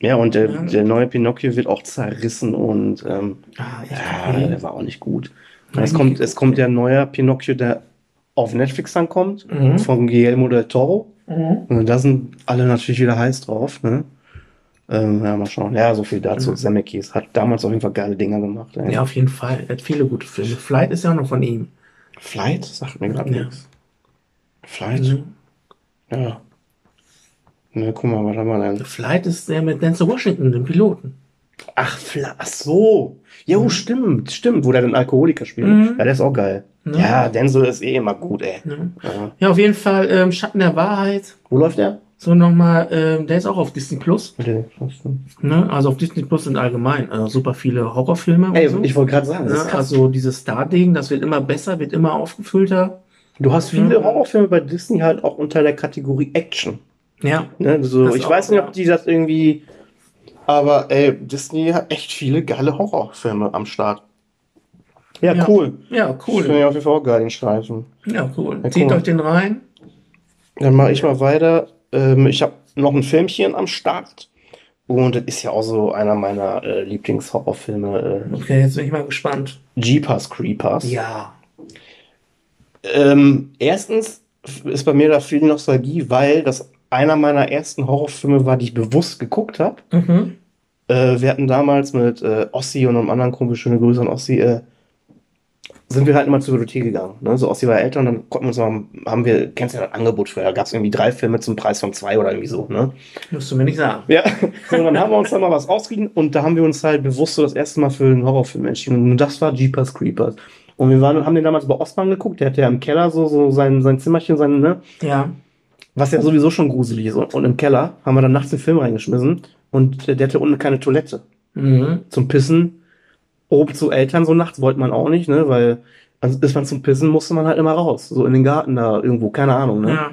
Ja, und der, Ja. der neue Pinocchio wird auch zerrissen und ähm, Ah, ja, Okay. der war auch nicht gut. Hab Es kommt, es kommt der neue Pinocchio, der auf Netflix dann kommt, Mhm. von Guillermo del Toro. Mhm. Und da sind alle natürlich wieder heiß drauf, ne? Ähm, ja, mal schauen. Ja, so viel dazu. Mhm. Zemeckis hat damals auf jeden Fall geile Dinger gemacht. Ey. Ja, auf jeden Fall. Er hat viele gute Filme. Flight ist ja auch noch von ihm. Flight? Sagt mir gerade Ja. nichts. Flight? Mhm. Ja. Ne, guck mal, was haben wir denn? Flight ist der mit Denzel Washington, dem Piloten. Ach, Fla ach so. Jo, Mhm. stimmt, stimmt, wo der den Alkoholiker spielt. Mhm. Ja, der ist auch geil. Ja. Ja, Denzel ist eh immer gut, ey. Ne? Ja. Ja, auf jeden Fall ähm, Schatten der Wahrheit. Wo läuft der? So nochmal, ähm, der ist auch auf Disney Plus. Ne? Also auf Disney Plus sind allgemein äh, super viele Horrorfilme Ey, so. ich wollte gerade sagen, ne? Also dieses Star-Ding, das wird immer besser, wird immer aufgefüllter. Du hast viele Mhm. Horrorfilme bei Disney halt auch unter der Kategorie Action. Ja. Ne? So, ich auch, weiß nicht, ob die das irgendwie. Aber ey, Disney hat echt viele geile Horrorfilme am Start. Ja, Ja. cool. Ja, Ich finde cool. ja auf jeden Fall auch geil, den Streifen. Ja, cool. Ja, Zieht mal. euch den rein. Dann mache ich mal weiter. Ähm, ich habe noch ein Filmchen am Start. Und das ist ja auch so einer meiner äh, Lieblingshorrorfilme. Okay, jetzt bin ich mal gespannt. Äh, Jeepers Creepers. Ja. Ähm, erstens ist bei mir da viel Nostalgie, weil das einer meiner ersten Horrorfilme war, die ich bewusst geguckt habe. Mhm. Äh, wir hatten damals mit äh, Ossi und einem anderen Kumpel, schöne Grüße an Ossi, äh, sind wir halt immer zur Bibliothek gegangen. Ne? So aus ihrer Eltern, dann konnten wir uns mal, haben wir, kennst du ja das Angebot früher, da gab es irgendwie drei Filme zum Preis von zwei oder irgendwie so. Ne? Musst du mir nicht sagen. Ja, so, dann haben wir uns da mal was ausgeliehen und da haben wir uns halt bewusst so das erste Mal für einen Horrorfilm entschieden. Und das war Jeepers Creepers. Und wir waren, haben den damals bei Ostmann geguckt, der hatte ja im Keller so, so sein, sein Zimmerchen, sein, ne? Ja. Was ja sowieso schon gruselig ist. Und, und im Keller haben wir dann nachts den Film reingeschmissen und der hatte unten keine Toilette. Mhm. Zum Pissen. Oben zu Eltern so nachts wollte man auch nicht, ne? Weil also ist man zum Pissen, musste man halt immer raus. So in den Garten da irgendwo, keine Ahnung, ne? Ja.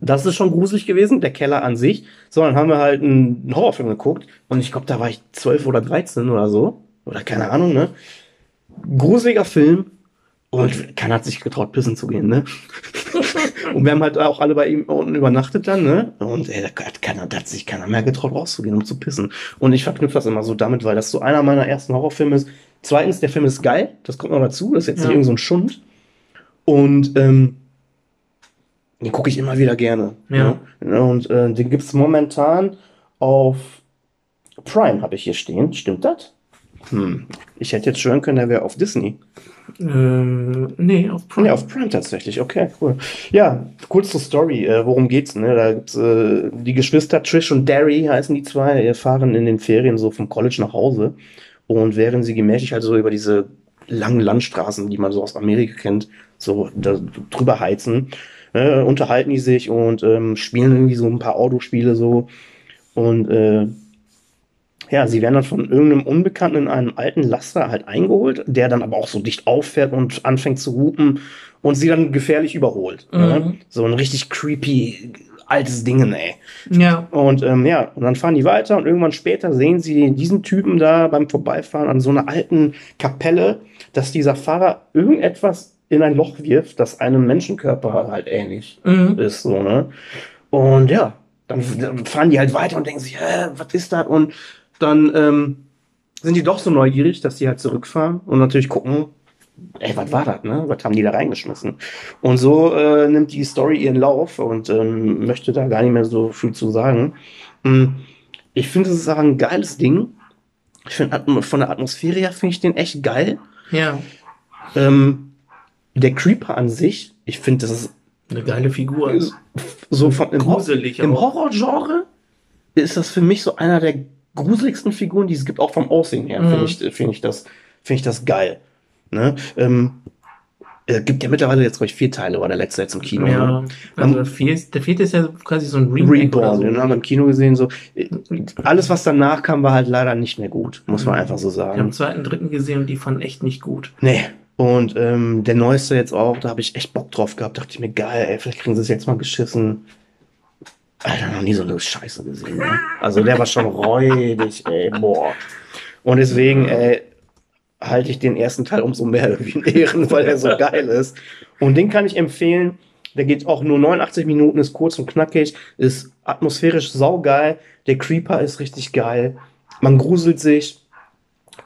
Das ist schon gruselig gewesen, der Keller an sich. So, dann haben wir halt einen Horrorfilm geguckt und ich glaube, da war ich zwölf oder dreizehn oder so. Oder keine Ahnung, ne? Gruseliger Film. Und keiner hat sich getraut, pissen zu gehen, ne? Und wir haben halt auch alle bei ihm unten übernachtet dann, ne? Und ey, da hat, keiner, da hat sich keiner mehr getraut, rauszugehen, um zu pissen. Und ich verknüpfe das immer so damit, weil das so einer meiner ersten Horrorfilme ist. Zweitens, der Film ist geil, das kommt noch dazu, das ist jetzt Ja. nicht irgend so ein Schund. Und ähm, den gucke ich immer wieder gerne. Ja. Ne? Und äh, den gibt's momentan auf Prime, habe ich hier stehen. Stimmt das? Hm. Ich hätte jetzt schwören können, der wäre auf Disney. Ähm, nee, auf Prime. Nee, auf Prime tatsächlich. Okay, cool. Ja, kurz zur Story. Äh, worum geht's? Ne? Da gibt's äh, die Geschwister Trish und Derry heißen die zwei, äh, fahren in den Ferien so vom College nach Hause. Und während sie gemächlich halt so über diese langen Landstraßen, die man so aus Amerika kennt, so da, drüber heizen, äh, unterhalten die sich und ähm, spielen irgendwie so ein paar Autospiele so. Und äh, ja, sie werden dann von irgendeinem Unbekannten in einem alten Laster halt eingeholt, der dann aber auch so dicht auffährt und anfängt zu hupen und sie dann gefährlich überholt. Mhm. Ne? So ein richtig creepy altes Ding, ey. Ja. Und ähm, ja, und dann fahren die weiter und irgendwann später sehen sie diesen Typen da beim Vorbeifahren an so einer alten Kapelle, dass dieser Fahrer irgendetwas in ein Loch wirft, das einem Menschenkörper halt ähnlich Mhm. ist, so, ne? Und ja, dann, dann fahren die halt weiter und denken sich, hä, was ist das? Und dann ähm, sind die doch so neugierig, dass die halt zurückfahren und natürlich gucken, ey, was war das, ne? Was haben die da reingeschmissen? Und so äh, nimmt die Story ihren Lauf und ähm, möchte da gar nicht mehr so viel zu sagen. Hm, Ich finde, es ist auch ein geiles Ding. Ich finde, von der Atmosphäre her finde ich den echt geil. Ja. Ähm, der Creeper an sich, ich finde, das ist Eine geile Figur. so von, im, Gruselig im. Horrorgenre ist das für mich so einer der gruseligsten Figuren, die es gibt, auch vom Aussehen her, Mhm. finde ich, finde ich das, finde ich das geil. Ne? Ähm, äh, gibt ja mittlerweile jetzt, glaube ich, vier Teile, war der letzte jetzt im Kino. Ja. Ne? Also der vierte, der vierte ist ja quasi so ein Remake Reborn, so. den haben wir im Kino gesehen. So. Äh, Alles, was danach kam, war halt leider nicht mehr gut, muss man einfach so Wir haben sagen. den zweiten, dritten gesehen und die fanden echt nicht gut. Nee. Und ähm, der neueste jetzt auch, da habe ich echt Bock drauf gehabt. Dachte ich mir, geil, ey, vielleicht kriegen sie es jetzt mal geschissen. Alter, noch nie so eine Scheiße gesehen. Ne? Also der war schon räudig, ey, boah. Und deswegen, ey, halte ich den ersten Teil umso mehr irgendwie in Ehren, weil er so geil ist. Und den kann ich empfehlen. Der geht auch nur 89 Minuten, ist kurz und knackig, ist atmosphärisch saugeil. Der Creeper ist richtig geil. Man gruselt sich.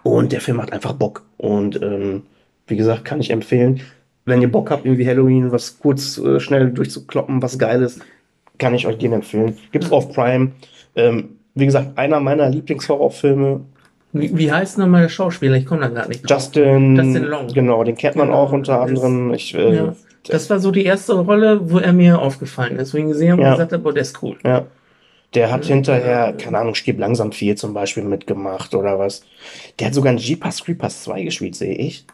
Und der Film macht einfach Bock. Und ähm, wie gesagt, kann ich empfehlen. Wenn ihr Bock habt, irgendwie Halloween, was kurz äh, schnell durchzukloppen, was Geiles, kann ich euch den empfehlen. Gibt's auf Prime. Ähm, wie gesagt, einer meiner Lieblingshorrorfilme. Wie, wie heißt nochmal der Schauspieler? Ich komme da gerade nicht drauf. Justin, Justin Long. Genau, den kennt man Genau, auch unter anderem. Ich, äh, Ja. Das war so die erste Rolle, wo er mir aufgefallen ist, wo ich ihn gesehen habe Ja. und gesagt habe, boah, der ist cool. ja. Der hat hinterher, keine Ahnung, Stirb langsam 4 zum Beispiel mitgemacht oder was. Der hat sogar in Jeepers Creepers 2 gespielt, sehe ich.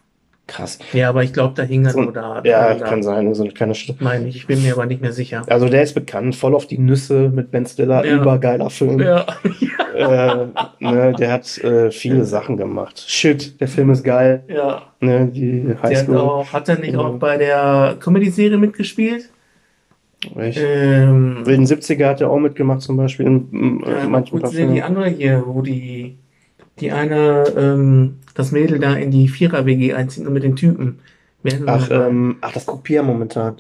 Krass. Ja, aber ich glaube, da hing er So, nur da. ja, da, kann sein, so eine kleine St Meine ich, ich bin mir aber nicht mehr sicher. Also der ist bekannt, voll auf die Nüsse mit Ben Stiller, Ja. übergeiler Film. Ja. Äh, ne, der hat äh, viele Sachen gemacht. Shit, der Film ist geil. ja. Ne, die Der hat, Highschool. auch, hat er nicht Genau. auch bei der Comedy-Serie mitgespielt? Echt? Ähm, Wilden 70er hat er auch mitgemacht, zum Beispiel in, in äh, manchen gut, sehen die andere hier, wo die, die eine, ähm, das Mädel da in die Vierer-WG einzieht und mit den Typen. Ach, ähm, ach, das Kopier momentan.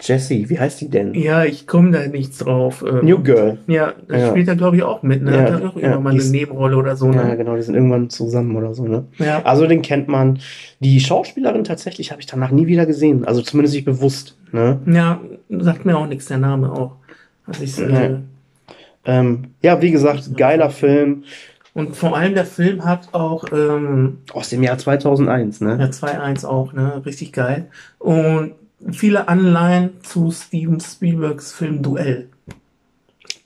Jessie, wie heißt die denn? ja, ich komme da nichts drauf. Ähm, New Girl. Ja, das Ja. spielt er, glaube ich, auch mit. Ne? Ja, Hat er auch ja, irgendwann eine ist- Nebenrolle oder so. Ja, Ne? genau, die sind irgendwann zusammen oder so, ne? Ja. Also den kennt man. Die Schauspielerin tatsächlich habe ich danach nie wieder gesehen. Also zumindest nicht bewusst, ne? ja, sagt mir auch nichts, der Name auch. Also ich, äh. Ähm, ja, wie gesagt, geiler Film. Und vor allem der Film hat auch ähm, Aus dem Jahr 2001, ne? ja 2-1 auch, ne? Richtig geil. Und viele Anleihen zu Steven Spielbergs Film Duell.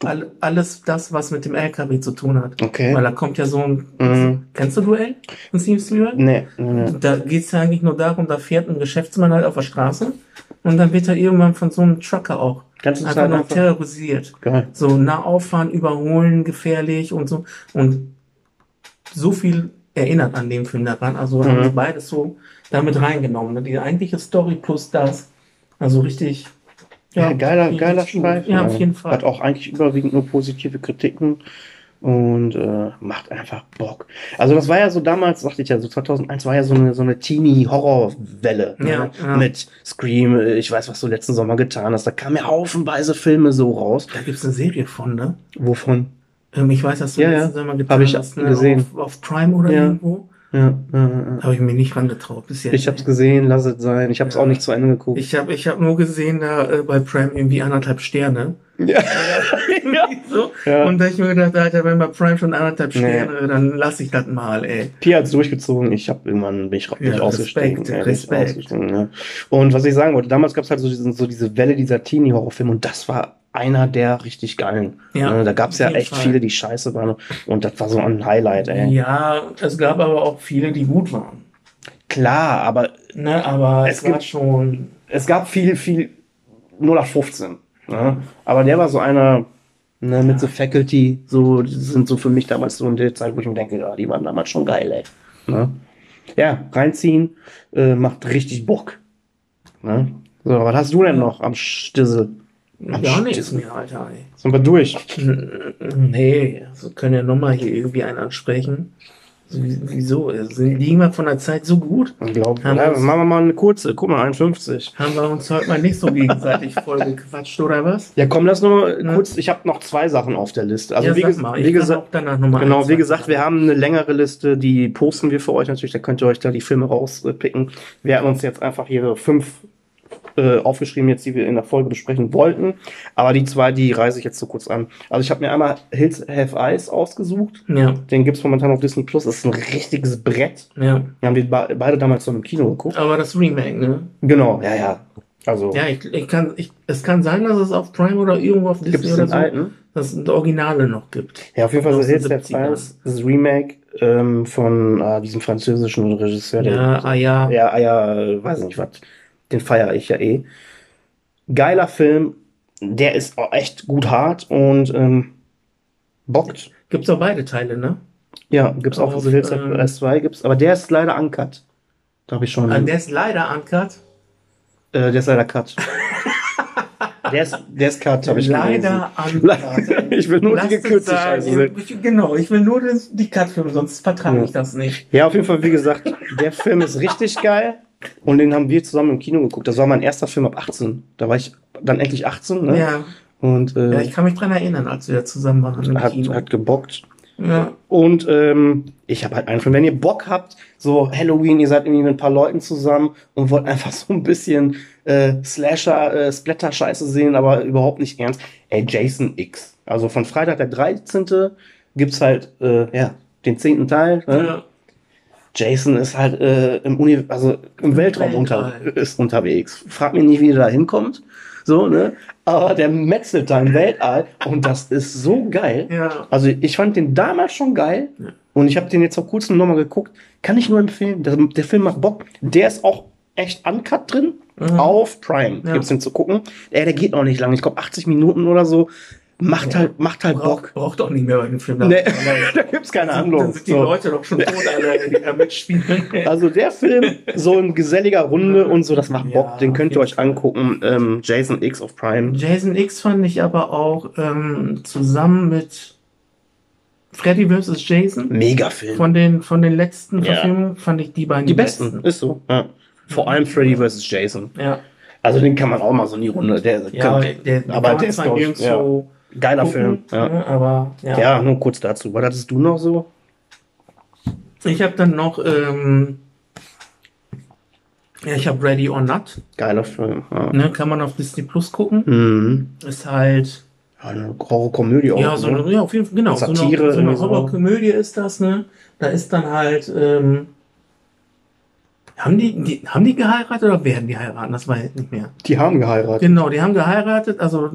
All, alles das, was mit dem LKW zu tun hat. Okay. Weil da kommt ja so ein. Mhm. Kennst du Duell von Steven Spielberg? Nee, nee, nee. Da geht's ja eigentlich nur darum, da fährt ein Geschäftsmann halt auf der Straße und dann wird er irgendwann von so einem Trucker auch Ganze einfach noch einfach. terrorisiert. Geil. So nah auffahren, überholen, gefährlich und so. Und so viel erinnert an den Film daran. Also haben Mhm. wir beides so damit reingenommen. Ne? Die eigentliche Story plus das. Also richtig. Ja, geiler, richtig geiler gut. Streifen. Ja, auf jeden Fall. Hat auch eigentlich überwiegend nur positive Kritiken und äh, macht einfach Bock. Also das war ja so damals, sagte ich ja, so 2001 war ja so eine, so eine Teenie-Horrorwelle. Ne? Ja, ja. Mit Scream, äh, ich weiß, was du letzten Sommer getan hast. Da kamen ja haufenweise Filme so raus. Da gibt's eine Serie von, ne? Wovon? Ähm, ich weiß, dass du Ja, letzten ja. Getan Hab ich hast, ne? gesehen. Auf, auf Prime oder Ja. irgendwo. Ja, äh. Habe ich mir nicht rangetraut bis jetzt. Ich hab's gesehen, lass es sein. Ich hab's Ja. auch nicht zu Ende geguckt. Ich habe ich hab nur gesehen, da äh, bei Prime irgendwie anderthalb Sterne. ja. ja. So. Ja. Und da ich mir gedacht, Alter, wenn bei Prime schon anderthalb Nee. Sterne, dann lass ich das mal, ey. Pia hat's durchgezogen. Ich habe irgendwann bin ich, Ja, ich ausgestiegen. Respekt, Ja, Respekt. ausgestiegen, ja. Und was ich sagen wollte, damals gab's halt so, diesen, so diese Welle dieser Teenie-Horrorfilme und das war einer der richtig geilen. Ja, Ne, da gab's auf ja echt Fall. viele, die scheiße waren und das war so ein Highlight, ey. Ja, es gab aber auch viele, die gut waren. Klar, aber Ne, aber es, Es gibt- schon. es gab viel, viel 0815. Ne? Aber der war so einer ne, mit The Faculty, so die sind so für mich damals so in der Zeit, wo ich mir denke, ja, die waren damals schon geil, ey. Ne? Ja, reinziehen, äh, macht richtig Bock. Ne? So, was hast du denn noch am Stissel? Gar nichts mehr, Alter, ey. Sind wir durch? Nee, wir können ja nochmal hier irgendwie einen ansprechen. So, wie- Wieso? Sind- Liegen wir von der Zeit so gut? Ich glaube, Haben ja, wir uns- machen wir mal eine kurze. Guck mal, 51. Haben wir uns heute mal nicht so gegenseitig voll gequatscht, oder was? Ja, komm, lass nur mal Ja. kurz. Ich habe noch zwei Sachen auf der Liste. Also ja, wie, sag ges mal, wie kann gesagt, auch danach nochmal Genau, ein, wie gesagt, wir haben eine längere Liste, die posten wir für euch natürlich, da könnt ihr euch da die Filme rauspicken. Wir hatten uns jetzt einfach hier fünf äh, aufgeschrieben, jetzt die wir in der Folge besprechen wollten, aber die zwei, die reise ich jetzt so kurz an. Also ich habe mir einmal Hills Have Eyes ausgesucht, Ja, den gibt's momentan auf Disney Plus, das ist ein richtiges Brett. ja. Wir haben die be beide damals so im Kino geguckt. Aber das Remake, ne? Genau, ja, ja. Also Ja, ich, ich kann, ich, es kann sein, dass es auf Prime oder irgendwo auf Disney es oder so, alten? dass es Originale noch gibt. Ja, auf jeden Fall so Hills Have 70ern. Eyes, das Remake ähm, von äh, diesem französischen Regisseur, der Ja, ah ja. Ja, ja, äh, weiß nicht was. Den feiere ich ja eh. Geiler Film. Der ist auch echt gut hart und ähm, bockt. Gibt's auch beide Teile, ne? Ja, gibt's auch Auf, The Hills ähm, of S2 gibt's, aber der ist leider uncut. Da habe ich schon. Ah, der ist leider uncut. äh, der ist leider cut. der ist, der ist cut, habe ich leider uncut. ich will nur Lass die es gekürzte. Scheiße sehen. Ich- Genau, ich will nur das, die Cut-Filme, sonst vertrage Ja. ich das nicht. Ja, auf jeden Fall, wie gesagt, der Film ist richtig geil. Und den haben wir zusammen im Kino geguckt. Das war mein erster Film ab 18. Da war ich dann endlich 18, ne? Ja. Und äh, ja, ich kann mich dran erinnern, als wir da zusammen waren im hat, Kino. hat gebockt. ja. Und ähm, ich habe halt einen Film. Wenn ihr Bock habt, so Halloween, ihr seid irgendwie mit ein paar Leuten zusammen und wollt einfach so ein bisschen äh, Slasher, äh, Splatter-Scheiße sehen, aber überhaupt nicht ernst. Ey, Jason X. Also von Freitag der 13. gibt's halt, äh, ja, den zehnten Teil. Ne? Ja. Jason ist halt äh, im, Uni also im Weltraum unter ist unterwegs. Frag mich nicht, wie der da hinkommt. So, ne? Aber der metzelt da im Weltall und das ist so geil. ja. Also ich fand den damals schon geil Ja. und ich habe den jetzt vor kurzem nochmal geguckt. Kann ich nur empfehlen. Der, der Film macht Bock. Der ist auch echt uncut drin. Mhm. Auf Prime Ja. gibt's den zu gucken. Ey, der geht auch nicht lang. Ich glaube 80 Minuten oder so. Macht halt, macht halt Bock. Braucht, braucht auch nicht mehr bei dem Film. Nee, Dann- da gibt's keine Dann Handlung. sind die So. Leute doch schon tot, alle, die da mitspielen. Also der Film, so in geselliger Runde und so, das macht Ja, Bock. Den könnt ihr euch angucken. Ähm, Jason X auf Prime. Jason X fand ich aber auch ähm, zusammen mit Freddy vs. Jason Mega Film. von den, von den letzten Ja. Verfilmungen fand ich die beiden Die besten, ist so. Ja. Vor allem Freddy vs. Jason. Ja, Also den kann man auch mal so in die Runde. Der, ja kann, der, der, aber der ist zwar glaub ich, nirgendwo geiler gucken, Film. Ja. ne, aber ja. ja, nur kurz dazu. Was hattest du noch so? Ich habe dann noch, ähm, ja, ich habe Ready or Not, Geiler Film. Ja. ne, kann man auf Disney Plus gucken. Mhm. Ist halt Eine Horrorkomödie auch. Ja, so ne? eine, ja, auf jeden Fall, genau. Satire so eine, so eine. Horrorkomödie ist das, ne? Da ist dann halt, ähm, haben die, die, haben die geheiratet oder werden die heiraten? Das weiß ich nicht mehr. Die haben geheiratet. Genau, die haben geheiratet, also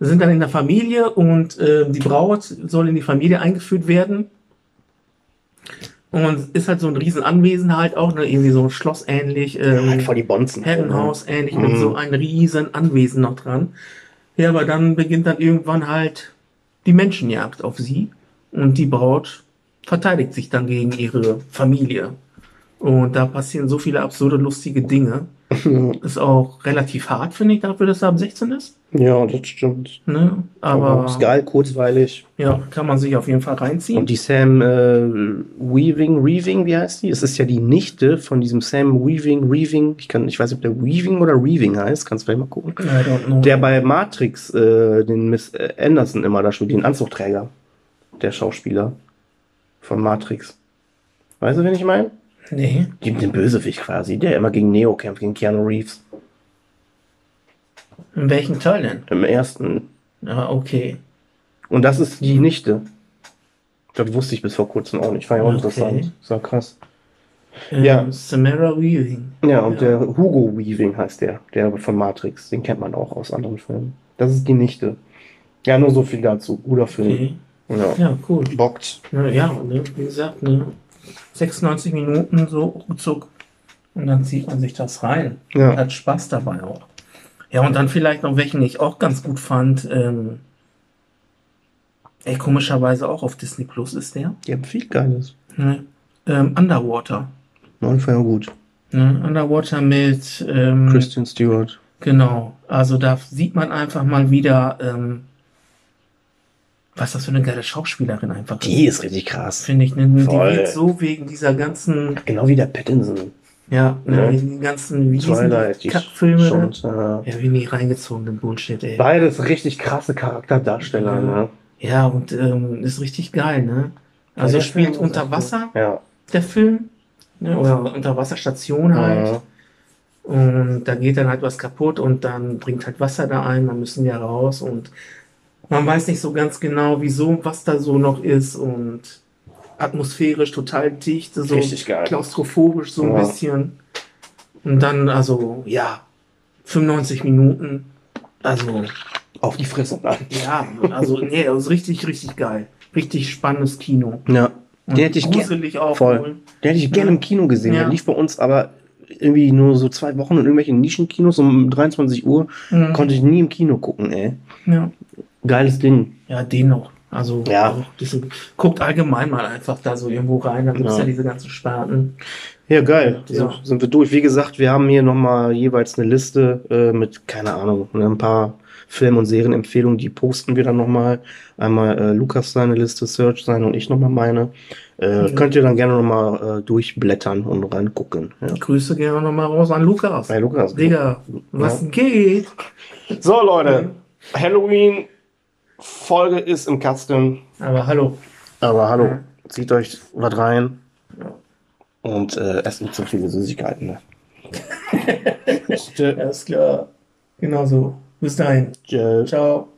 sind dann in der Familie und äh, die Braut soll in die Familie eingeführt werden. Und ist halt so ein riesen Anwesen halt auch, ne? irgendwie so schlosszähnlich, ähm, Halt vor die Bonzen. Herrenhaus ähnlich mit Mhm. so einem riesen Anwesen noch dran. Ja, aber dann beginnt dann irgendwann halt die Menschenjagd auf sie und die Braut verteidigt sich dann gegen ihre Familie. Und da passieren so viele absurde, lustige Dinge. Ist auch relativ hart, finde ich, dafür, dass er ab 16 ist. Ja, das stimmt. Ne? Aber ist geil, kurzweilig. ja, kann man sich auf jeden Fall reinziehen. Und die Sam äh, Weaving, Reaving, wie heißt die? Es ist ja die Nichte von diesem Sam Weaving, Reaving. Ich kann, ich weiß nicht, ob der Weaving oder Reaving heißt. Kannst du vielleicht mal gucken. I don't know. Der bei Matrix äh, den Miss Anderson immer da spielt, den Anzugträger. Der Schauspieler von Matrix. Weißt du, wen ich meine? nee. Die- Den Bösewicht quasi, der immer gegen Neo kämpft, gegen Keanu Reeves. In welchem Teil denn? Im ersten. Ja, okay. Und das ist die Nichte. Das wusste ich bis vor kurzem auch nicht. Fand ich auch Okay. interessant. Das war krass. Ähm, Ja. Samara Weaving. Ja, und Ja. der Hugo Weaving heißt der, der von Matrix. Den kennt man auch aus anderen Filmen. Das ist die Nichte. Ja, nur so viel dazu. Guter Film. Okay. Ja. Ja, cool. Bockt. Ja, ja ne, wie gesagt, ne, 96 Minuten so ruckzuck. Und dann zieht man sich das rein. Ja. Und hat Spaß dabei auch. Ja, und dann vielleicht noch welchen ich auch ganz gut fand. Ähm, ey, komischerweise auch auf Disney Plus ist der. Die haben viel Geiles. Ne? Ähm, Underwater. Neun Fall gut. Ne? Underwater mit. Ähm, Christian Stewart. Genau. Also da sieht man einfach mal wieder, ähm, was das für eine geile Schauspielerin einfach Die ist richtig krass. Finde ich, ne? die Voll. wird so wegen dieser ganzen, Genau wie der Pattinson. Ja, ne, Ja. ganzen, die Die Kackfilme? schon, ne? äh, Ja, wie nie reingezogenen Bullshit, ey. beides richtig krasse Charakterdarsteller. Ja. Ne? Ja, und ähm, ist richtig geil, ne? Also der spielt unter Wasser, Ja. der Film, ne? oder Unterwasserstation halt. Ja. Und da geht dann halt was kaputt und dann bringt halt Wasser da ein, dann müssen die ja raus und man weiß nicht so ganz genau, wieso, was da so noch ist und atmosphärisch total dicht, so Richtig geil. klaustrophobisch so ein Ja. bisschen. Und dann, also, ja, 95 Minuten, also, Auf die Fresse. Nein. ja, also, nee, das ist richtig, richtig geil. Richtig spannendes Kino. Ja. Und Den hätte ich gerne. gruselig auch. Voll. Den hätte ich gerne Ja. im Kino gesehen. Ja. Der lief bei uns aber irgendwie nur so zwei Wochen in irgendwelchen Nischenkinos um 23 Uhr. Mhm. Konnte ich nie im Kino gucken, ey. Ja. Geiles Ding. Ja, den noch. Also, Ja. auch diese, guckt allgemein mal einfach da so irgendwo rein, da gibt's Ja. ja. diese ganzen Sparten. Ja, geil. Ja. So, sind wir durch. Wie gesagt, wir haben hier nochmal jeweils eine Liste äh, mit, keine Ahnung, ne, ein paar Film- und Serienempfehlungen, die posten wir dann nochmal. Einmal äh, Lukas seine Liste, Search seine und ich nochmal meine. Äh, Mhm. Könnt ihr dann gerne nochmal äh, durchblättern und reingucken. Ja. Grüße gerne nochmal raus an Lukas. Bei Lukas. Digga, was Ja. geht? So, Leute. Halloween Folge ist im Kasten. Aber hallo. Aber hallo, Ja. zieht euch was rein. Ja. Und äh, esst nicht so viele Süßigkeiten. Ne? Alles klar. Genau so. Bis dahin. Tschö. Ciao.